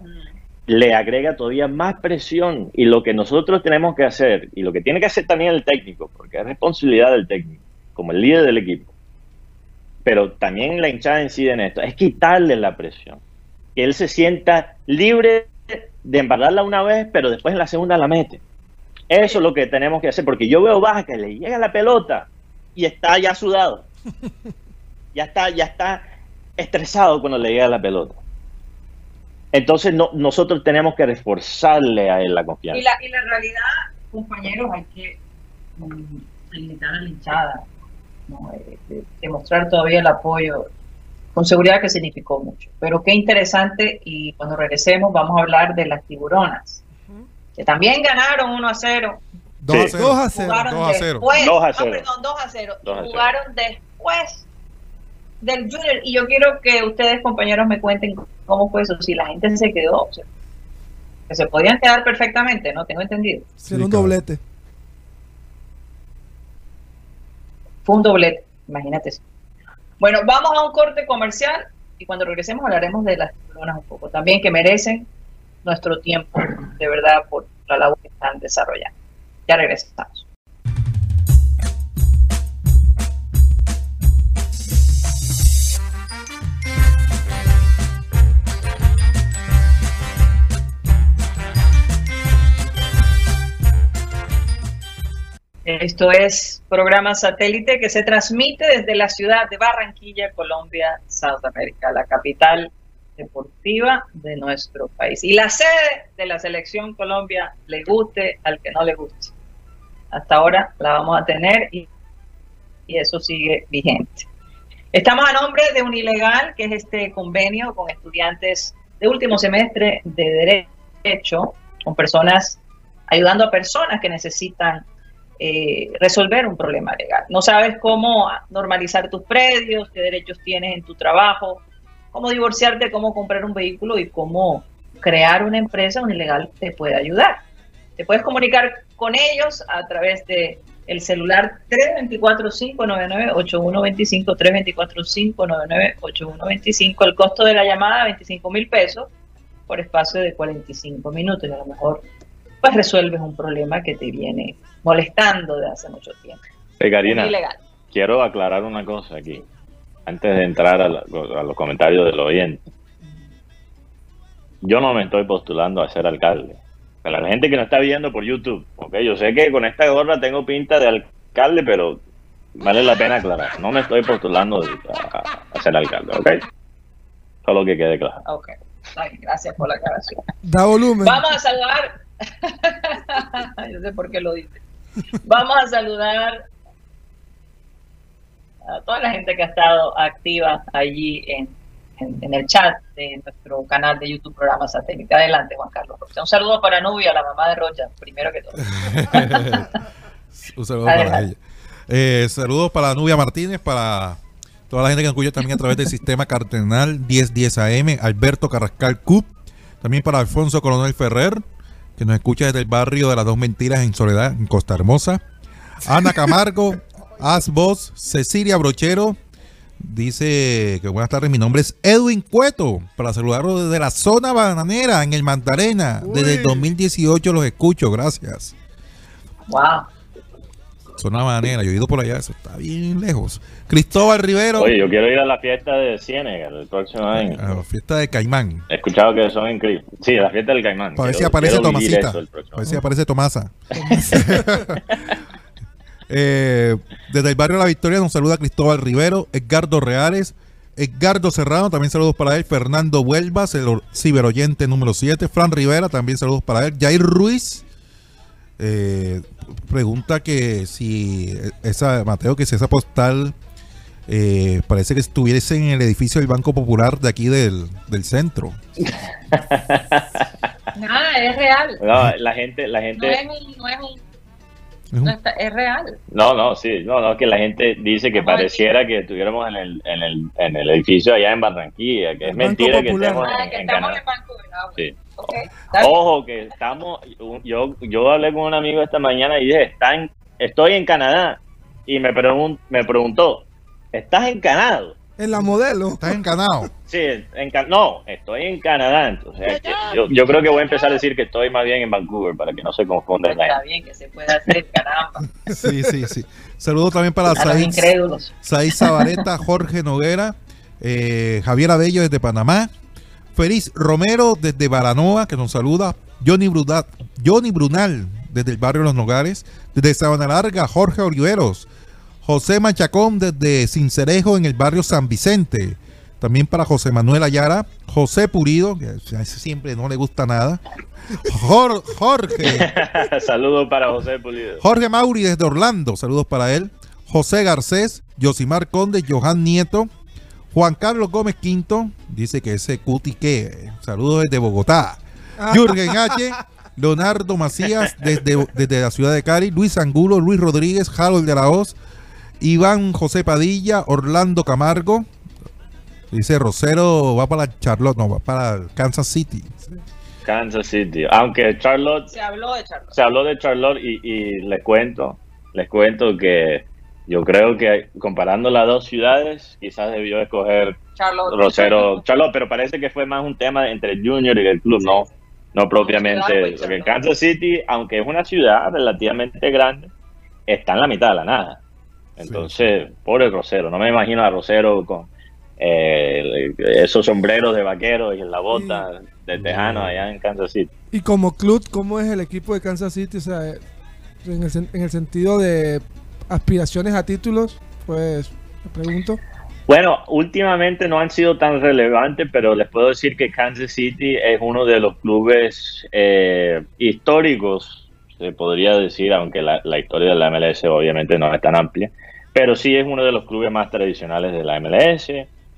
le agrega todavía más presión. Y lo que nosotros tenemos que hacer, y lo que tiene que hacer también el técnico, porque es responsabilidad del técnico, como el líder del equipo, pero también la hinchada incide en esto, es quitarle la presión. Que él se sienta libre de embarrarla una vez, pero después en la segunda la mete. Eso es lo que tenemos que hacer, porque yo veo Baja que le llega la pelota y está ya sudado. (laughs) Ya está, ya está estresado cuando le llega la pelota. Entonces no, nosotros tenemos que reforzarle a él la confianza. Y la, y la realidad, compañeros, hay que mm, felicitar a la hinchada, ¿no? Eh, de- demostrar todavía el apoyo, con seguridad que significó mucho. Pero qué interesante, y cuando regresemos vamos a hablar de las tiburonas, que también ganaron 1 a 0, 2 a Sí. 0. 2 a 0. jugaron 2 a 0. después, 2 a ah, 0. perdón, 2 a 0, 2 a 0. jugaron después del Junior y yo quiero que ustedes compañeros me cuenten cómo fue eso, si la gente se quedó, que se podían quedar perfectamente, ¿no? Tengo entendido. Será sí, un doblete. Fue un doblete, imagínate. Bueno, vamos a un corte comercial y cuando regresemos hablaremos de las personas un poco, también que merecen nuestro tiempo, de verdad, por la labor que están desarrollando. Ya regresamos. Esto es programa satélite que se transmite desde la ciudad de Barranquilla, Colombia, South America, la capital deportiva de nuestro país. Y la sede de la selección Colombia, le guste al que no le guste. Hasta ahora la vamos a tener y, eso sigue vigente. Estamos a nombre de un ilegal, que es este convenio con estudiantes de último semestre de Derecho, con personas, ayudando a personas que necesitan eh, resolver un problema legal. No sabes cómo normalizar tus predios, qué derechos tienes en tu trabajo, cómo divorciarte, cómo comprar un vehículo y cómo crear una empresa, un ilegal te puede ayudar. Te puedes comunicar con ellos a través de el celular 324-599-8125, 324-599-8125. El costo de la llamada, 25 mil pesos por espacio de 45 minutos. A lo mejor pues resuelves un problema que te viene molestando de hace mucho tiempo. Eh, Karina, Es ilegal. quiero aclarar una cosa aquí, antes de entrar a, la- a los comentarios del oyente. Yo no me estoy postulando a ser alcalde. Para la gente que nos está viendo por YouTube, ¿ok? Yo sé que con esta gorra tengo pinta de alcalde, pero vale la pena aclarar. No me estoy postulando a, a ser alcalde, ¿ok? Solo que quede claro. Ok, Ay, gracias por la aclaración. Da volumen. Vamos a saludar. (laughs) Yo sé por qué lo dice. Vamos a saludar a toda la gente que ha estado activa allí en, en- en el chat de nuestro canal de YouTube Programa Satélite. Adelante, Juan Carlos Rocha. Un saludo para Nubia, la mamá de Rocha, primero que todo. (laughs) Un saludo para Adelante. ella. Eh, saludos para Nubia Martínez, para toda la gente que nos escucha también a través del sistema cardenal 1010 AM, Alberto Carrascal Cup, también para Alfonso Coronel Ferrer, que nos escucha desde el barrio de las dos mentiras en Soledad, en Costa Hermosa. Ana Camargo, (laughs) Asbos, Cecilia Brochero, dice que buenas tardes, mi nombre es Edwin Cueto, para saludarlo desde la zona bananera en el Mandarena, desde el Uy. 2018 los escucho, gracias. Wow. Zona bananera, yo he ido por allá, eso está bien lejos. Cristóbal Rivero, Oye, yo quiero ir a la fiesta de Ciénega el próximo año. a la fiesta de Caimán, He escuchado que son increíbles. Sí, la fiesta del Caimán. para ver si aparece Tomasita, próximo ver si aparece Tomasa. (laughs) Eh, desde el barrio La Victoria nos saluda Cristóbal Rivero, Edgardo Reales, Edgardo Serrano, también saludos para él, Fernando Huelvas, el ciberoyente número 7, Fran Rivera, también saludos para él, Jair Ruiz, eh, pregunta que si esa, Mateo, que si esa postal eh, parece que estuviese en el edificio del Banco Popular de aquí del, del centro. (laughs) Nada, es real. No, la gente, la No gente, es un, no Es un- no está- es real. no, no, sí, no, no, que la gente dice que pareciera que estuviéramos en el, en el, en el edificio allá en Barranquilla, que es mentira que estemos Ah, en, que en estamos Canadá. en Vancouver. Ah, bueno. Sí. Ojo, que estamos, yo, yo hablé con un amigo esta mañana y dije, está en- estoy en Canadá, y me, pregun- me preguntó, ¿estás en Canadá? En la modelo. Estás encanado. Sí, en Ca- no, estoy en Canadá, entonces que yo, yo creo que voy a empezar a decir que estoy más bien en Vancouver para que no se confunda la Está bien que se puede hacer, caramba. Sí, sí, sí. Saludos también para Said. Said Zabaleta, Jorge Noguera, eh, Javier Abello desde Panamá, Feliz Romero desde Baranoa, que nos saluda, Johnny, Brunal, Johnny Brunal desde el barrio Los Nogales, desde Sabana Larga, Jorge Oliveros, José Manchacón desde Cincerejo en el barrio San Vicente, también para José Manuel Ayara, José Purido, que siempre no le gusta nada, Jor- Jorge. (laughs) Saludos para José Pulido. Jorge Mauri desde Orlando, saludos para él. José Garcés, Yosimar Conde, Johan Nieto, Juan Carlos Gómez Quinto, dice que ese cuti que, saludos desde Bogotá. Jürgen H, Leonardo Macías desde, desde la ciudad de Cari, Luis Angulo, Luis Rodríguez, Harold de la Hoz, Iván José Padilla, Orlando Camargo. Dice Rosero va para Charlotte, no, va para Kansas City. Kansas City. Aunque Charlotte, Se habló de Charlotte. se habló de Charlotte y, y les cuento, les cuento que Yo creo que comparando las dos ciudades, quizás debió escoger Charlotte. Rosero, Charlotte, pero parece que fue más un tema entre el Junior y el club, no, no propiamente. Porque Kansas City, aunque es una ciudad relativamente grande, está en la mitad de la nada. Entonces, pobre Rosero, no me imagino a Rosero con eh, esos sombreros de vaquero y la bota de tejano allá en Kansas City. Y como club, ¿cómo es el equipo de Kansas City? O sea, en el, en el sentido de aspiraciones a títulos, pues me pregunto. Bueno, últimamente no han sido tan relevantes, pero les puedo decir que Kansas City es uno de los clubes eh, históricos, se podría decir, aunque la, la historia de la MLS obviamente no es tan amplia, pero sí es uno de los clubes más tradicionales de la MLS.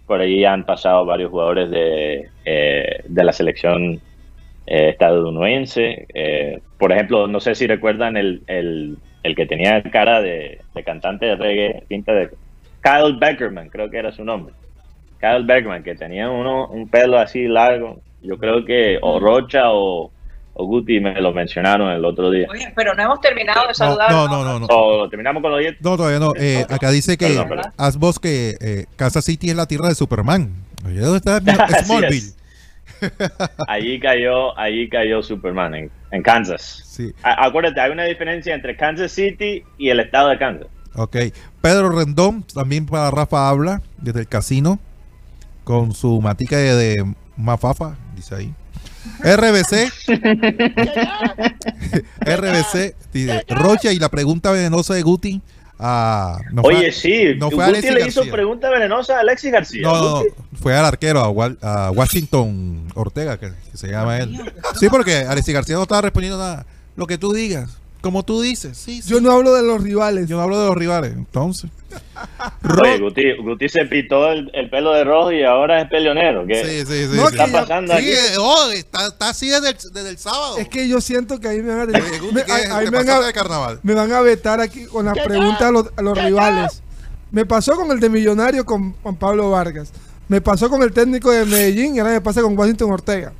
Por ahí han pasado varios jugadores de, eh, de la selección eh, estadounidense. Eh, por ejemplo, no sé si recuerdan el, el, el que tenía cara de, de cantante de reggae, pinta de Kyle Beckerman, creo que era su nombre. Kyle Beckerman, que tenía uno, un pelo así largo. Yo creo que o Rocha o, o Guti me lo mencionaron el otro día. Oye, pero no hemos terminado de No, saludar. no, no, no, no. O terminamos con los 10. No, todavía no. Eh, acá dice que Perdón, vos que eh, Kansas City es la tierra de Superman. Oye, ¿dónde está (laughs) Smallville? es. Allí cayó, allí cayó Superman en, en Kansas. Sí, A- acuérdate, hay una diferencia entre Kansas City y el estado de Kansas. ok. Pedro Rendón, también para Rafa habla, desde el casino, con su matica de, de mafafa, dice ahí. RBC. RBC, dice, Rocha y la pregunta venenosa de Guti. ah, no Oye, a- sí, no fue a Guti le hizo García. pregunta venenosa a Alexis García. No, no, fue al arquero, a, Wal- a Washington Ortega, que, que se llama él. Sí, porque Alexis García no estaba respondiendo nada. Lo que tú digas, como tú dices. Sí, sí. Yo no hablo de los rivales. Yo no hablo de los rivales, entonces. (laughs) Oye, Guti, Guti se pitó el, el pelo de rojo y ahora es peleonero. ¿Qué Sí, sí, sí. No, está yo- pasando Sí, aquí? eh, oh, está, está así desde el, desde el sábado. Es que yo siento que ahí me van a, Oye, Guti, me- ¿qué? a- ahí ¿Te me van a- de carnaval? me van a vetar aquí con las preguntas a los, a los rivales. Me pasó con el de Millonario con Juan Pablo Vargas. Me pasó con el técnico de Medellín y ahora me pasa con Washington Ortega.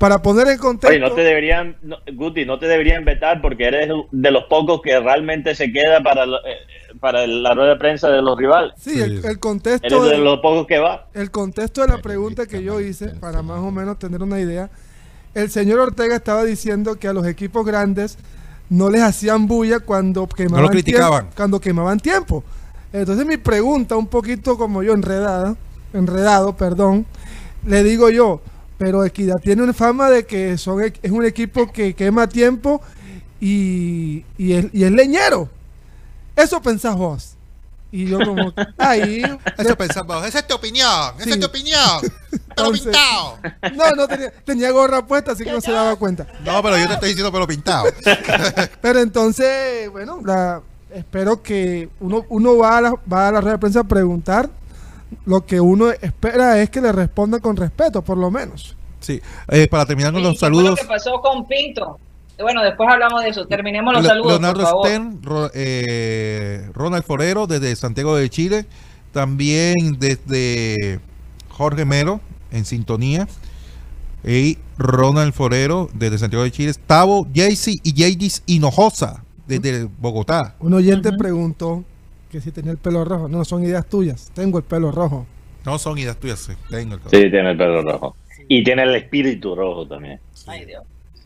Para poner en contexto, Oye, no te deberían, no, Guti, no te deberían vetar porque eres de los pocos que realmente se queda para, la- eh, para la rueda de prensa de los rivales. sí, Sí, el, contexto Eres de de, los pocos que va. el contexto de la pregunta que yo hice, para más o menos tener una idea, el señor Ortega estaba diciendo que a los equipos grandes no les hacían bulla cuando quemaban criticaban. tiempo, cuando quemaban tiempo. Entonces mi pregunta, un poquito como yo enredada, enredado, perdón, le digo yo, pero Equidad tiene una fama de que son, es un equipo que quema tiempo y, y, es, y es leñero. Eso pensás vos. Y yo como, (laughs) ahí... Eso pensaba, esa es tu opinión, esa es tu opinión. Pero Entonces- pintado. No, no tenía, tenía gorra puesta, así que no se daba cuenta. No, pero yo te estoy diciendo pelo pintado. (laughs) Pero entonces, bueno, la, espero que uno, uno va, a la, va a la rueda de prensa a preguntar. Lo que uno espera es que le respondan con respeto, por lo menos. Sí, eh, para terminar con ¿Y los qué fue saludos. lo que pasó con Pinto? Bueno, después hablamos de eso. Terminemos los Le- saludos, Leonardo por favor. Stern, Ro- eh, Ronald Forero desde Santiago de Chile, también desde Jorge Mero en sintonía y Ronald Forero desde Santiago de Chile, Tavo, Jaycee y Jadis Hinojosa desde Bogotá. Un oyente Ujú. preguntó que si tenía el pelo rojo. No, son ideas tuyas. Tengo el pelo rojo. No son ideas tuyas, sí, tengo el Sí, tiene el pelo rojo. Y tiene el espíritu rojo también. Ay, Dios.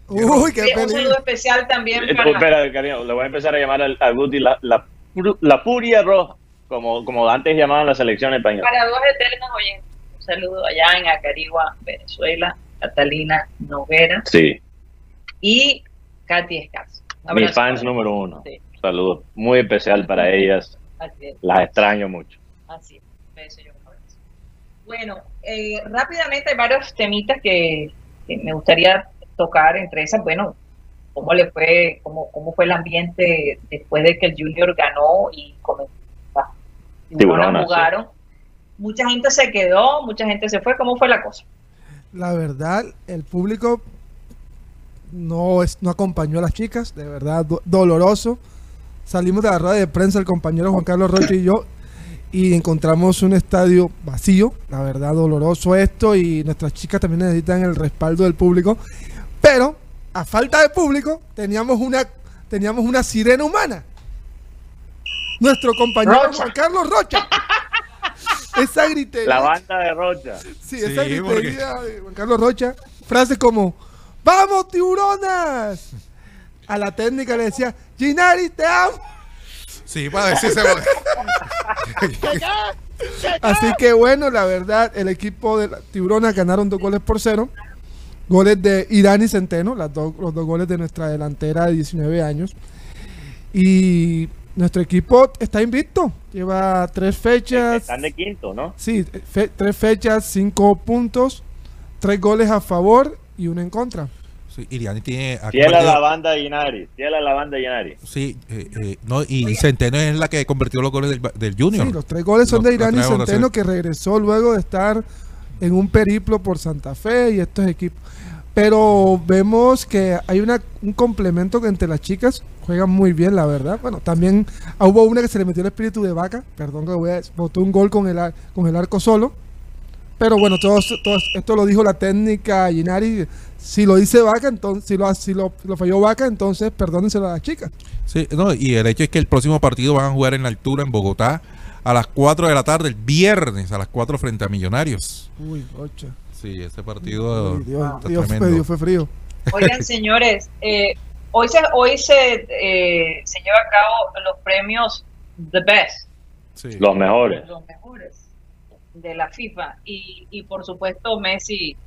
Uy, qué Sí, un saludo especial también Eh, para... Espera, cariño, le voy a empezar a llamar al- a, Guti la, la, furia roja, como, como antes llamaban la selección española. Para dos eternos oyentes. Un saludo allá en Acarigua, Venezuela, Catalina Noguera Sí, y Katy Escaz. Un mis fans número uno. Sí, Saludos. Muy especial para ellas. Así es. Las extraño mucho. Así es. Beso y un abrazo. Bueno, eh, rápidamente hay varios temitas que, que me gustaría tocar, entre esas, bueno, cómo le fue, cómo, cómo fue el ambiente después de que el Junior ganó y comenzó a Tiburonas, sí. jugaron. Mucha gente se quedó, mucha gente se fue, ¿cómo fue la cosa? La verdad, el público no, es, no acompañó a las chicas. De verdad, do- doloroso. Salimos de la rueda de prensa el compañero Juan Carlos Rocha y yo y encontramos un estadio vacío. La verdad, doloroso esto y nuestras chicas también necesitan el respaldo del público. Pero, a falta de público, teníamos una, teníamos una sirena humana. nuestro compañero Rocha. Juan Carlos Rocha. (laughs) esa gritería. La banda de Rocha. Sí, Sí, esa porque- gritería de Juan Carlos Rocha. Frases como, ¡Vamos, tiburonas! A la técnica le decía, Ginari, te amo. Sí, para decirse. (laughs) Así que bueno, la verdad, el equipo de la Tiburona ganaron dos goles por cero. Goles de Irán y Centeno, las dos, los dos goles de nuestra delantera de 19 años. Y nuestro equipo está invicto. Lleva tres fechas. Están de quinto, ¿no? Sí, fe- tres fechas, cinco puntos, tres goles a favor y uno en contra. Sí, Iriani tiene. Fiel a la banda de Inari. Fiel a la banda de Inari. Sí, eh, eh, no, y Centeno es la que convirtió los goles del, del Junior. Sí, los tres goles son Los- de a Centeno que regresó luego de estar en un periplo por Santa Fe y estos equipos. Pero vemos que hay una, un complemento que entre las chicas juegan muy bien, la verdad. Bueno, también ah, hubo una que se le metió el espíritu de vaca, perdón que voy a botó un gol con el, con el arco solo. Pero bueno, todo, todo esto lo dijo la técnica Ginari. Si lo dice Vaca, entonces, si lo, si lo, lo falló Vaca, entonces perdónenselo a las chicas. Sí, no, y el hecho es que el próximo partido van a jugar en la altura en Bogotá a las 4 de la tarde, el viernes a las 4 frente a Millonarios. Uy, ocha. Sí, ese partido Uy, Dios, está Dios, tremendo. Dios, fue frío. Oigan, (laughs) señores, eh, hoy se, hoy se, eh, se lleva a cabo los premios The Best, Sí. Los mejores. los mejores de la FIFA. Y, y por supuesto, Messi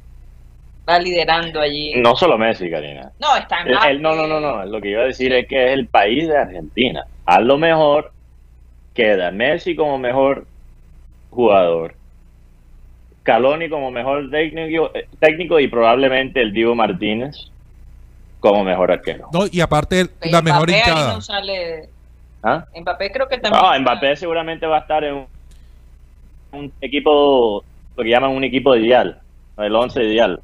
va liderando allí. No solo Messi, Karina. No, está en Él- la- él- no, no, no, no. Lo que iba a decir es que es el país de Argentina. A lo mejor queda Messi como mejor jugador, Caloni como mejor técnico, eh, técnico y probablemente el Diego Martínez como mejor arquero. No, y aparte que la mejor hinchada. no sale. ¿Ah? Mbappé creo que también. No, está- Mbappé seguramente va a estar en un, un equipo, lo que llaman un equipo ideal, el 11 ideal.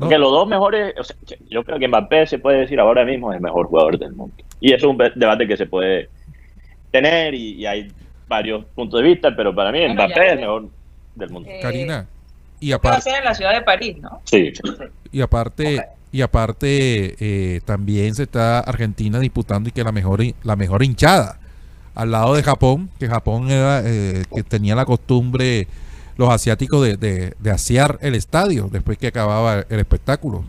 No. Porque los dos mejores, o sea, yo creo que Mbappé se puede decir ahora mismo es el mejor jugador del mundo. Y eso es un debate que se puede tener y, y hay varios puntos de vista, pero para mí Bueno, Mbappé es el mejor del mundo. Eh, Karina. Y ¿qué va a aparte, ser en la ciudad de París, ¿no? Sí. y aparte, y aparte eh, también se está Argentina disputando y que la mejor la mejor hinchada al lado de Japón, que Japón era eh, que tenía la costumbre los asiáticos de, de, de asear el estadio después que acababa el espectáculo.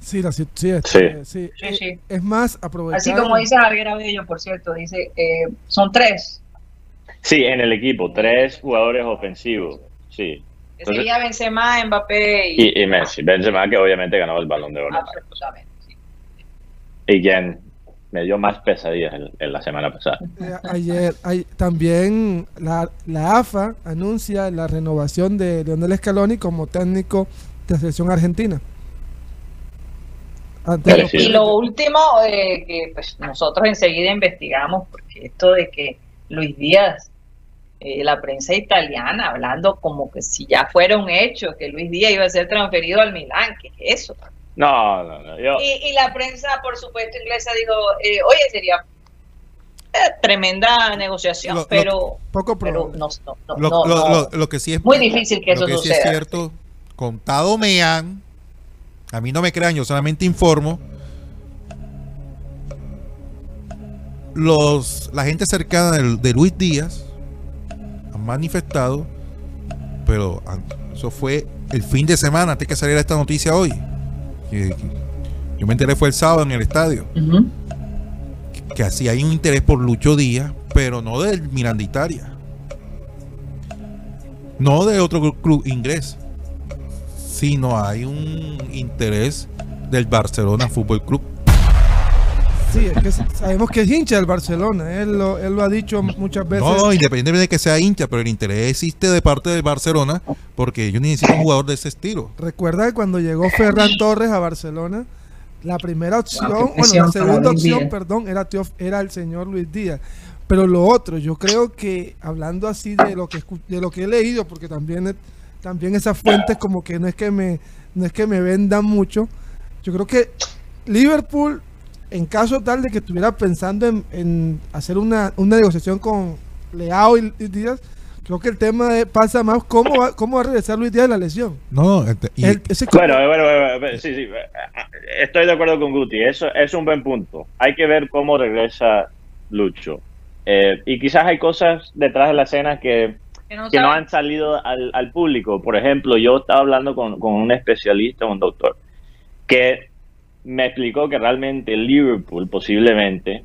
Sí, la, sí, sí, este, Sí. sí. Sí, Eh, sí. Es más, aprovechar. Así como dice Javier Abello, por cierto, dice, eh, son tres. Sí, en el equipo, tres jugadores ofensivos. Sí. Que Entonces- sería Benzema, Mbappé y... Y, y Messi. Benzema que obviamente ganó el balón de oro. Absolutamente, sí. Y quien me dio más pesadillas en, en la semana pasada. Eh, ayer, ay- también la, la AFA anuncia la renovación de Leonel Scaloni como técnico de la selección argentina. Sí. Y lo último, eh, que pues nosotros enseguida investigamos, porque esto de que Luis Díaz, eh, la prensa italiana hablando como que si ya fuera un hecho, que Luis Díaz iba a ser transferido al Milán, ¿qué es eso? No, no, no. Yo, Y, y la prensa, por supuesto, inglesa dijo, eh, oye, sería eh, tremenda negociación, Lo- lo- pero, poco pero no, no, no, Lo, no, lo- no. lo- lo que sí es Muy difícil que lo eso sí es cierto, contado me han, a mí no me crean, yo solamente informo. Los, la gente cercana del- de, Luis Díaz han manifestado, pero eso fue el fin de semana antes que saliera esta noticia hoy. Que- que- yo me enteré fue el sábado en el estadio que así hay un interés por Lucho Díaz, pero no del Miranditaria. No de otro clu- club inglés, sino hay un interés del Barcelona Fútbol Club. Sí, es que sabemos que es hincha del Barcelona. Él lo, él lo ha dicho muchas veces. No, no, independientemente de que sea hincha, pero el interés existe de parte del Barcelona porque ellos necesitan un jugador de ese estilo. Recuerda que cuando llegó Ferran Torres a Barcelona, la primera opción, bueno, la segunda opción, perdón, era, Teof- era el señor Luis Díaz. Pero lo otro, yo creo que hablando así de lo que de lo que he leído, porque también también esas fuentes como que no es que me no es que me vendan mucho. Yo creo que Liverpool, en caso tal de que estuviera pensando en, en hacer una, una negociación con Leao y, y Díaz, creo que el tema de- pasa más cómo va, cómo va a regresar Luis Díaz de la lesión. No, este, y- El- ese- Bueno, bueno, bueno, bueno, sí, sí. Estoy de acuerdo con Guti. Eso es un buen punto. Hay que ver cómo regresa Lucho. Eh, y quizás hay cosas detrás de la escena que, Que no que no saben- han salido al, al público. Por ejemplo, yo estaba hablando con, con un especialista, un doctor, que me explicó que realmente Liverpool posiblemente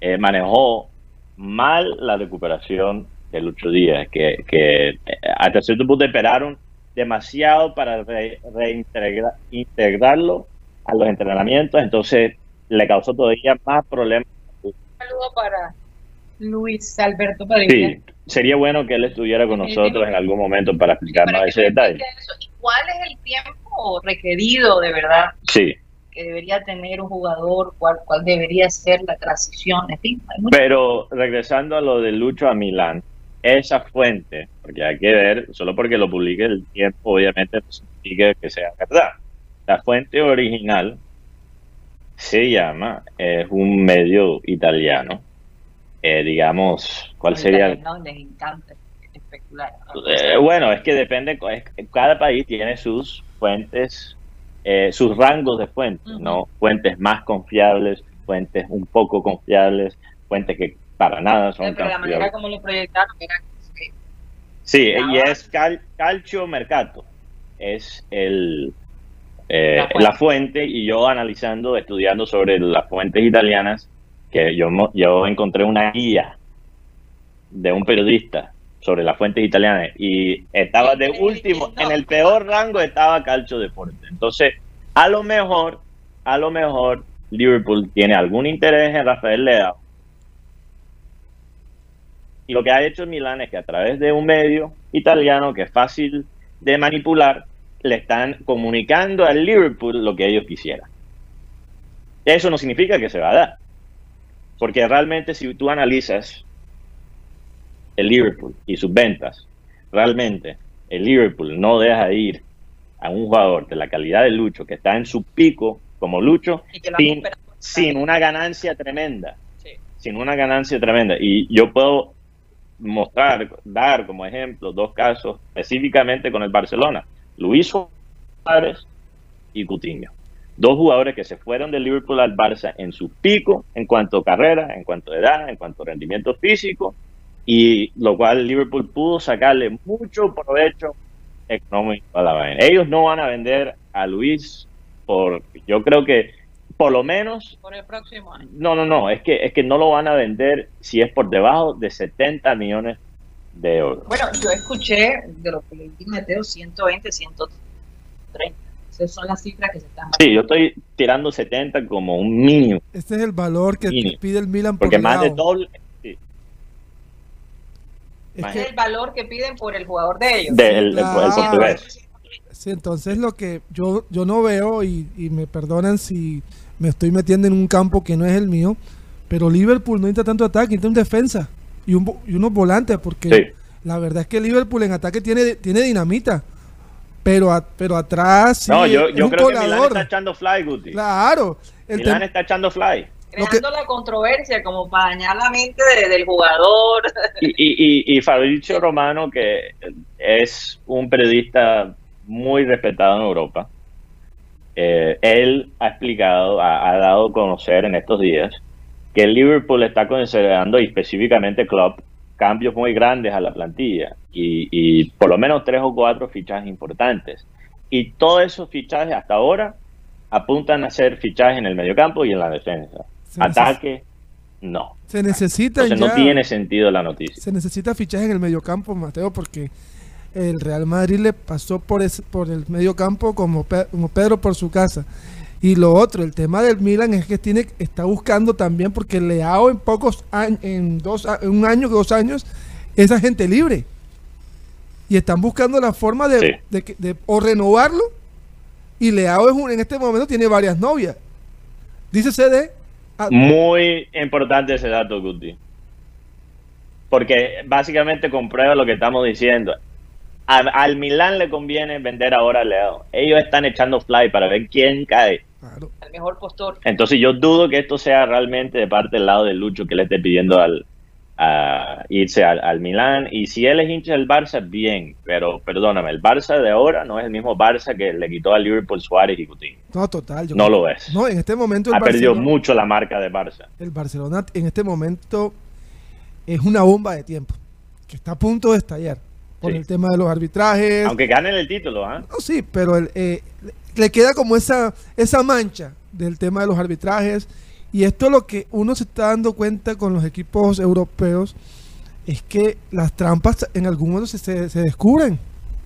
eh, manejó mal la recuperación de Lucho Díaz, que, que eh, hasta cierto punto esperaron demasiado para re- reintegra- integrarlo a los entrenamientos, entonces le causó todavía más problemas. Un saludo para Luis Alberto Padilla. Sí, sería bueno que él estuviera con nosotros en algún momento para explicarnos Para ese detalle. eso. ¿Y cuál es el tiempo requerido de verdad Sí, que debería tener un jugador? ¿Cuál, cuál debería ser la transición? En fin, hay muchas pero regresando a lo de Lucho a Milán, esa fuente, porque hay que ver, solo porque lo publique el tiempo, obviamente no significa que sea verdad. La fuente original se llama, es un medio italiano, eh, digamos, ¿cuál Los sería? les encanta especular. Eh, bueno, es que depende, cada país tiene sus fuentes, eh, sus rangos de fuentes. ¿no? Fuentes más confiables, fuentes un poco confiables, fuentes que para nada son Pero la manera como lo proyectaron era Sí, y es cal, Calcio Mercato, es el, eh, La fuente. la fuente, y yo analizando, estudiando sobre las fuentes italianas, que yo, yo encontré una guía de un periodista sobre las fuentes italianas y estaba de último, en el peor rango estaba Calcio Deporte. Entonces, a lo mejor, a lo mejor Liverpool tiene algún interés en Rafael Leao. Y lo que ha hecho Milán es que a través de un medio italiano que es fácil de manipular, le están comunicando al Liverpool lo que ellos quisieran. Eso no significa que se va a dar. Porque realmente si tú analizas el Liverpool y sus ventas, realmente el Liverpool no deja ir a un jugador de la calidad de Lucho, que está en su pico como Lucho, sin, una ganancia tremenda. Sí. Sin una ganancia tremenda. Y yo puedo mostrar, dar como ejemplo dos casos específicamente con el Barcelona. Luis Suárez y Coutinho. Dos jugadores que se fueron del Liverpool al Barça en su pico en cuanto a carrera, en cuanto a edad, en cuanto a rendimiento físico, y lo cual Liverpool pudo sacarle mucho provecho económico a la vaina. Ellos no van a vender a Luis por, yo creo que por lo menos Por el próximo año. no, no, no, es que, es que no lo van a vender si es por debajo de 70 millones de euros. Bueno, yo escuché de lo que le di Mateo 120, 130. Esas son las cifras que se están Sí, yo estoy tirando 70 como un mínimo, Este es el valor que Mínimo. pide el Milan por porque más de doble Es que- el valor que piden por el jugador de ellos. del el- el Claro. portugués. Sí, entonces lo que yo, yo no veo, y, y me perdonan si me estoy metiendo en un campo que no es el mío, pero Liverpool no necesita tanto ataque, necesita un defensa y, un, y unos volantes, porque Sí. la verdad es que Liverpool en ataque tiene, tiene dinamita, pero, a- pero atrás sí, no, yo, es yo un creo que Milán colador. está echando fly, Guti. Claro, el Milán está echando fly. Que- Creando la controversia como para dañar la mente de- del jugador. Y, y, y, y Fabrizio Romano, que es un periodista muy respetado en Europa, eh, él ha explicado, ha, ha dado a conocer en estos días que el Liverpool está considerando, y específicamente Klopp, cambios muy grandes a la plantilla y, y por lo menos tres o cuatro fichajes importantes. Y todos esos fichajes hasta ahora apuntan a ser fichajes en el mediocampo y en la defensa. Se Ataque, no. se necesita Entonces no ya- tiene sentido la noticia. se necesita fichaje en el mediocampo, Mateo, porque el Real Madrid le pasó por ese, por el mediocampo como, como Pedro por su casa. Y lo otro, el tema del Milan es que tiene está buscando también porque Leao en pocos años, en dos en un año, dos años, es agente libre. Y están buscando la forma de, Sí. de de o renovarlo. Y Leao es un, en este momento tiene varias novias. Dice CD. Ah, Muy importante ese dato, Guti. Porque básicamente comprueba lo que estamos diciendo. Al, al Milán le conviene vender ahora a Leo. Ellos están echando fly para ver quién cae. claro. El mejor postor. Entonces yo dudo que esto sea realmente de parte del lado de Lucho que le esté pidiendo al a irse al, al Milán. Y si él es hincha del Barça, bien. Pero perdóname, el Barça de ahora no es el mismo Barça que le quitó al Liverpool Suárez y Coutinho. No, total. yo No creo- lo es. No, en este momento el Ha perdido mucho la marca de Barça. El Barcelona en este momento es una bomba de tiempo que está a punto de estallar por Sí. el tema de los arbitrajes. Aunque ganen el título, ¿ah? No, sí, pero el, eh, le queda como esa, esa mancha del tema de los arbitrajes. Y esto lo que uno se está dando cuenta con los equipos europeos es que las trampas en algún momento se, se- se descubren.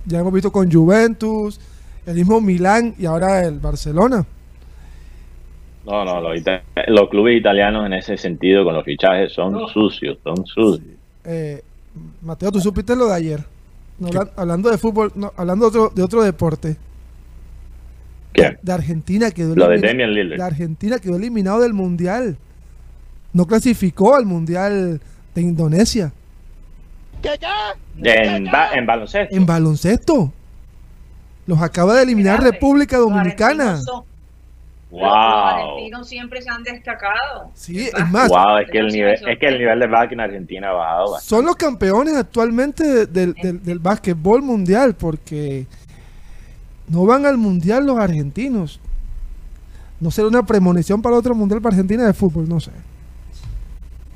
Ya hemos visto con Juventus, el mismo Milán y ahora el Barcelona. No, no, los, ita- los clubes italianos en ese sentido con los fichajes son sucios, son sucios. Eh, Mateo, tú supiste lo de ayer. No, hablando de fútbol, no, hablando de otro, de otro deporte. ¿Qué? De Argentina quedó Lo de Damian Lillard. La Argentina quedó eliminado del Mundial. No clasificó al Mundial de Indonesia. En, ba- en baloncesto. En baloncesto. Los acaba de eliminar Grave. República Dominicana. son- Los Wow. argentinos siempre se han destacado. Sí, es más, Wow, es que el nivel, es que el nivel de básquet en Argentina ha bajado bastante. son los campeones actualmente de- del, del, del básquetbol mundial porque no van al mundial los argentinos. No será una premonición para otro mundial para Argentina de fútbol, no sé.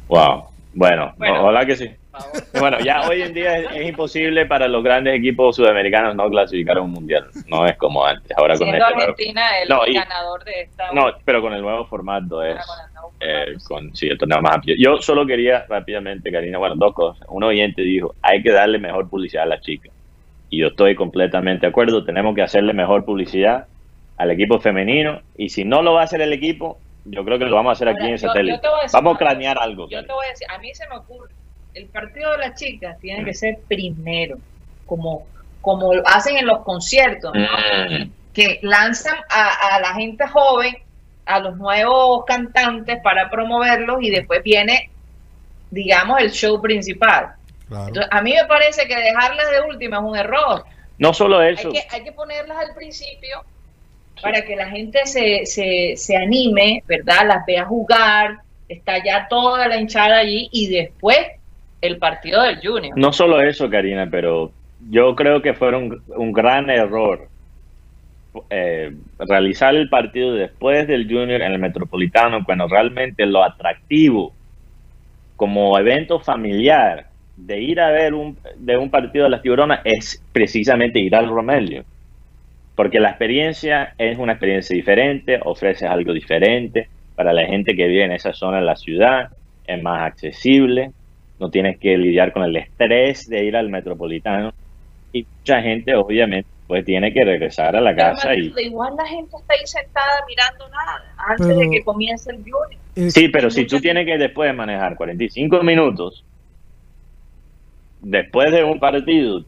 Wow. Bueno, Bueno. ojalá que sí. Bueno, ya hoy en día es, es imposible para los grandes equipos sudamericanos no clasificar a un mundial. No es como antes. Ahora con este nuevo- Argentina el No, y- ganador de esta. No, pero con el nuevo formato es ahora con el nuevo eh, con sí, el torneo más amplio. Yo solo quería rápidamente, Karina, bueno, dos cosas. Un oyente dijo, hay que darle mejor publicidad a las chicas. Y yo estoy completamente de acuerdo, tenemos que hacerle mejor publicidad al equipo femenino. Y si no lo va a hacer el equipo, yo creo que lo vamos a hacer aquí en satélite. Vamos a cranear algo. Yo te voy a decir, a mí se me ocurre, el partido de las chicas tiene que ser primero, como, como lo hacen en los conciertos, ¿no? Mm, que lanzan a, a la gente joven, a los nuevos cantantes para promoverlos y después viene, digamos, el show principal. Claro. Entonces, a mí me parece que dejarlas de última es un error. No solo Hay eso, que, hay que ponerlas al principio para que la gente se, se, se anime, ¿verdad? Las vea jugar, está ya toda la hinchada allí y después el partido del Junior. no solo eso, Karina, pero yo creo que fue un, un gran error eh, realizar el partido después del Junior en el Metropolitano, cuando realmente lo atractivo como evento familiar de ir a ver un, de un partido de las Tiburonas es precisamente ir al Romelio. Porque la experiencia es una experiencia diferente, ofreces algo diferente para la gente que vive en esa zona de la ciudad, es más accesible, no tienes que lidiar con el estrés de ir al metropolitano y mucha gente obviamente pues tiene que regresar a la Pero, casa y igual la gente está ahí sentada mirando nada antes Pero- de que comience el Junior. Eh, sí, pero si tú tienes que después de manejar 45 minutos después de un partido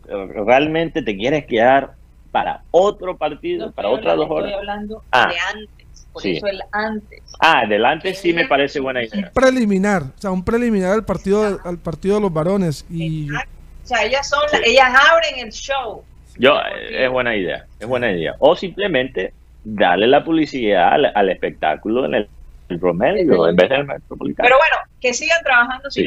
realmente te quieres quedar para otro partido, No para otras dos horas. Estoy hablando Ah. de antes, por Sí. eso el antes. Ah, adelante sí me parece buena un idea. preliminar, o sea, un preliminar al partido al partido de los varones y Exacto. O sea, ellas son, Sí. ellas abren el show. Yo, es buena idea, es buena idea. O simplemente darle la publicidad al, al espectáculo en el, el Romelio en vez del Metropolitano. Pero bueno, que sigan trabajando Sí.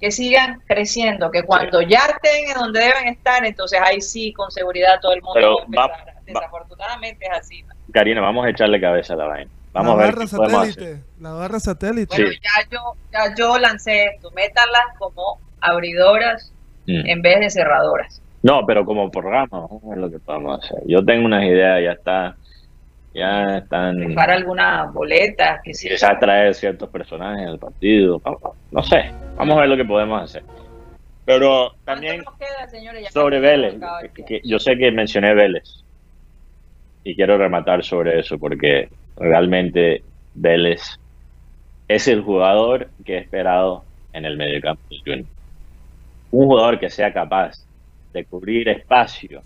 Que sigan creciendo, que cuando ya estén en donde deben estar, entonces ahí sí, con seguridad todo el mundo Pero va a empezar. va- Desafortunadamente es así. ¿no? Karina, vamos a echarle cabeza a la vaina. Vamos la a ver barra satélite, la barra satélite. Bueno, Sí. ya yo ya yo lancé esto, métanlas como abridoras Mm. en vez de cerradoras. No, pero como programa, vamos a ver lo que podemos hacer. Yo tengo unas ideas, ya está, ya están. Para algunas boletas, que sí. Quizás traer ciertos personajes al partido, no, sé, vamos a ver lo que podemos hacer. Pero también sobre Vélez, que- que yo sé que mencioné Vélez y quiero rematar sobre eso porque realmente Vélez es el jugador que he esperado en el mediocampo. Un jugador que sea capaz de cubrir espacio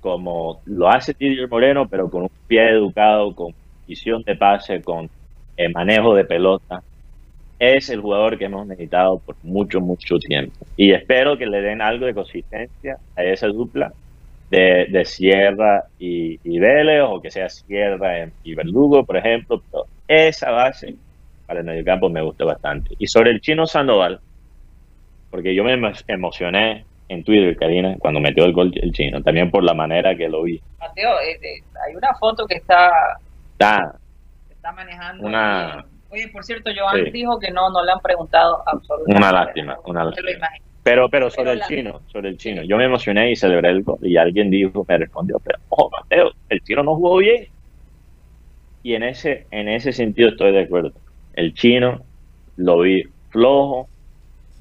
como lo hace Didier Moreno, pero con un pie educado, con visión de pase, con eh, manejo de pelota. Es el jugador que hemos necesitado por mucho, mucho tiempo. Y espero que le den algo de consistencia a esa dupla de, de Sierra y, y Vélez, o que sea Sierra y Verdugo, por ejemplo. Pero esa base para el mediocampo me gusta bastante. Y sobre el chino Sandoval, porque yo me emo- emocioné en Twitter, Karina, cuando metió el gol el chino, también por la manera que lo vi. Mateo, eh, eh, hay una foto que está, Está está manejando una, Oye, por cierto, Joan Sí. dijo que no, no le han preguntado absolutamente. Una lástima, una lástima. Pero, pero sobre Pero el la- chino, sobre el chino. Yo me emocioné y celebré el gol. Y alguien dijo, me respondió, pero, ojo, Mateo, el chino no jugó bien. Y en ese, en ese sentido estoy de acuerdo. El chino lo vi flojo.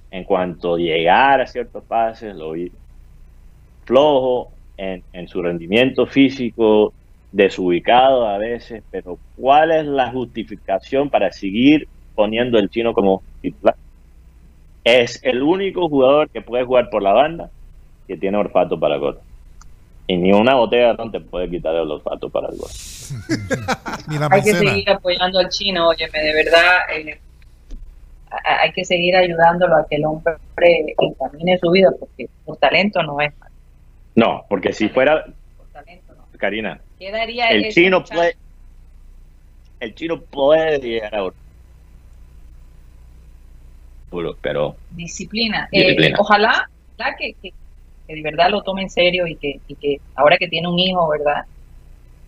En cuanto a llegar a ciertos pases, lo vi flojo en, en su rendimiento físico, desubicado a veces. Pero, ¿cuál es la justificación para seguir poniendo el chino como titular? es el único jugador que puede jugar por la banda que tiene olfato para gol. Y ni una botella no te puede quitar el olfato para el gol. (laughs) Hay que seguir apoyando al chino, óyeme, de verdad. eh, hay que seguir ayudándolo a que el hombre encamine su vida, porque por talento no es. No, porque si fuera, Por talento no. Karina, ¿Qué daría el chino puede, el chino puede llegar a pero disciplina. Eh, Disciplina. ojalá, ojalá que, que- que de verdad lo tome en serio y que, y que ahora que tiene un hijo, ¿verdad?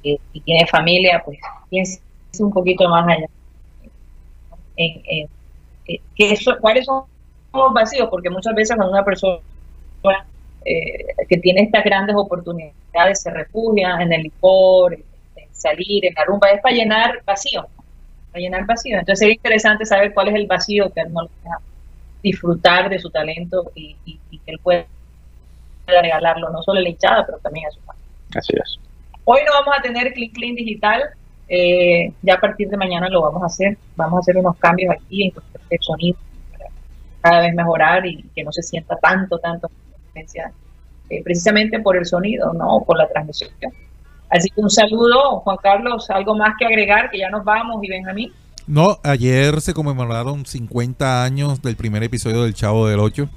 Eh, y tiene familia, pues piense un poquito más allá. En, en- que eso, ¿Cuáles son los vacíos? Porque muchas veces cuando una persona eh, que tiene estas grandes oportunidades se refugia en el licor, en, salir, en la rumba, es para llenar vacío, para llenar vacío. Entonces sería interesante saber cuál es el vacío que él no le deja disfrutar de su talento y, y- y que él pueda regalarlo no solo a la hinchada, pero también a su familia. así es. Hoy no vamos a tener Clean Clean Digital, eh, ya a partir de mañana lo vamos a hacer. Vamos a hacer unos cambios aquí en cuestión de sonido para cada vez mejorar y que no se sienta tanto, tanto eh, precisamente por el sonido, no por la transmisión. Así que un saludo, Juan Carlos, algo más que agregar, que ya nos vamos y Benjamín. No, ayer se conmemoraron 50 años del primer episodio del Chavo del 8.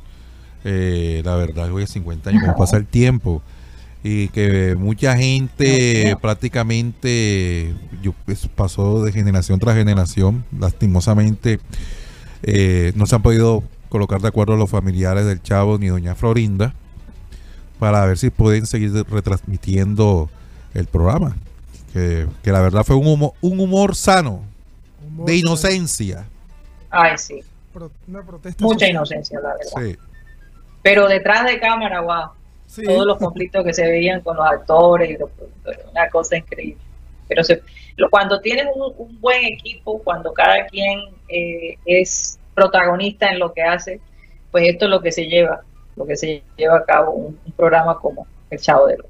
Eh, la verdad, hoy es 50 años, como pasa el tiempo. Y que mucha gente prácticamente yo, pues, pasó de generación tras generación. Lastimosamente, eh, no se han podido colocar de acuerdo los familiares del Chavo ni Doña Florinda para ver si pueden seguir retransmitiendo el programa. Que, que la verdad fue un humor, un humor sano, Humor, de inocencia. Ay, sí, pro- una protesta mucha social. inocencia, la verdad. Sí. Pero detrás de cámara, wow. Todos los conflictos que se veían con los actores y los productores, una cosa increíble. Pero se- lo- cuando tienes un, buen equipo, cuando cada quien eh, es protagonista en lo que hace, pues esto es lo que se lleva, lo que se lleva a cabo un, un programa como El Chavo del Ocho.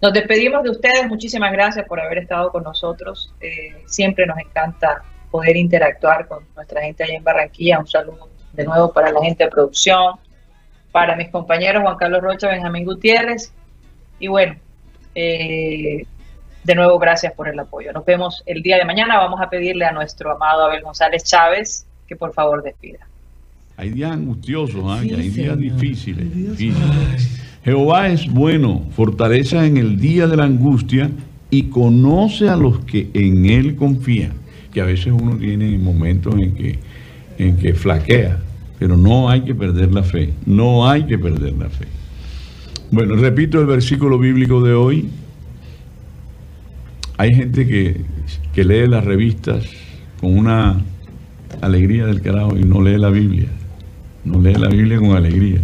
Nos despedimos de ustedes, muchísimas gracias por haber estado con nosotros. Eh, siempre nos encanta poder interactuar con nuestra gente allá en Barranquilla. Un saludo de nuevo para la gente de producción, para mis compañeros Juan Carlos Rocha, Benjamín Gutiérrez. Y bueno, eh, de nuevo gracias por el apoyo. Nos vemos el día de mañana. Vamos a pedirle a nuestro amado Abel González Chávez que por favor despida. Hay días angustiosos, ¿ah? Hay días difíciles, difíciles. Jehová es bueno, fortaleza en el día de la angustia y conoce a los que en él confían. Que a veces uno tiene momentos en que, en que flaquea, pero no hay que perder la fe, no hay que perder la fe. Bueno, repito el versículo bíblico de hoy. Hay gente que, que lee las revistas con una alegría del carajo y no lee la Biblia. No lee la Biblia con alegría.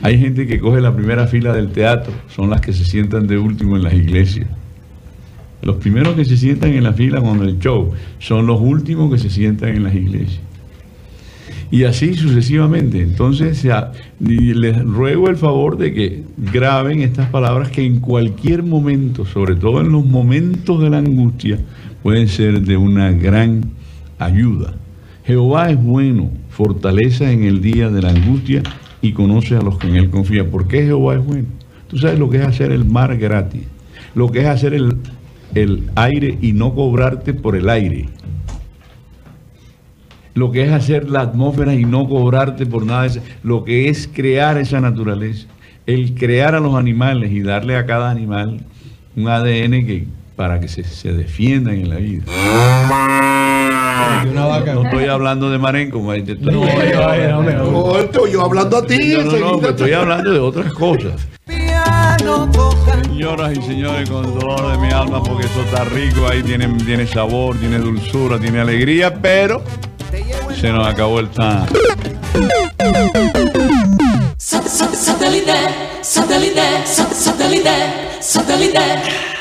Hay gente que coge la primera fila del teatro, son las que se sientan de último en las iglesias. Los primeros que se sientan en la fila cuando el show son los últimos que se sientan en las iglesias. Y así sucesivamente. Entonces, se ha- y les ruego el favor de que graben estas palabras que en cualquier momento, sobre todo en los momentos de la angustia, pueden ser de una gran ayuda. Jehová es bueno, fortaleza en el día de la angustia y conoce a los que en él confían. ¿Por qué Jehová es bueno? Tú sabes lo que es hacer el mar gratis, lo que es hacer el, el aire y no cobrarte por el aire lo que es hacer la atmósfera y no cobrarte por nada, de eso, lo que es crear esa naturaleza, el crear a los animales y darle a cada animal un ADN que, para que se, se defiendan en la vida. No estoy hablando de Marenco, ma- te estoy- yo hablando a ti. no, no, no, pues estoy hablando de otras cosas. No. Señoras y señores, con dolor de mi alma, porque eso está rico, ahí tiene, tiene sabor, tiene dulzura, tiene alegría, pero se nos acabó el tan. Satellite, satellite, satellite, satellite.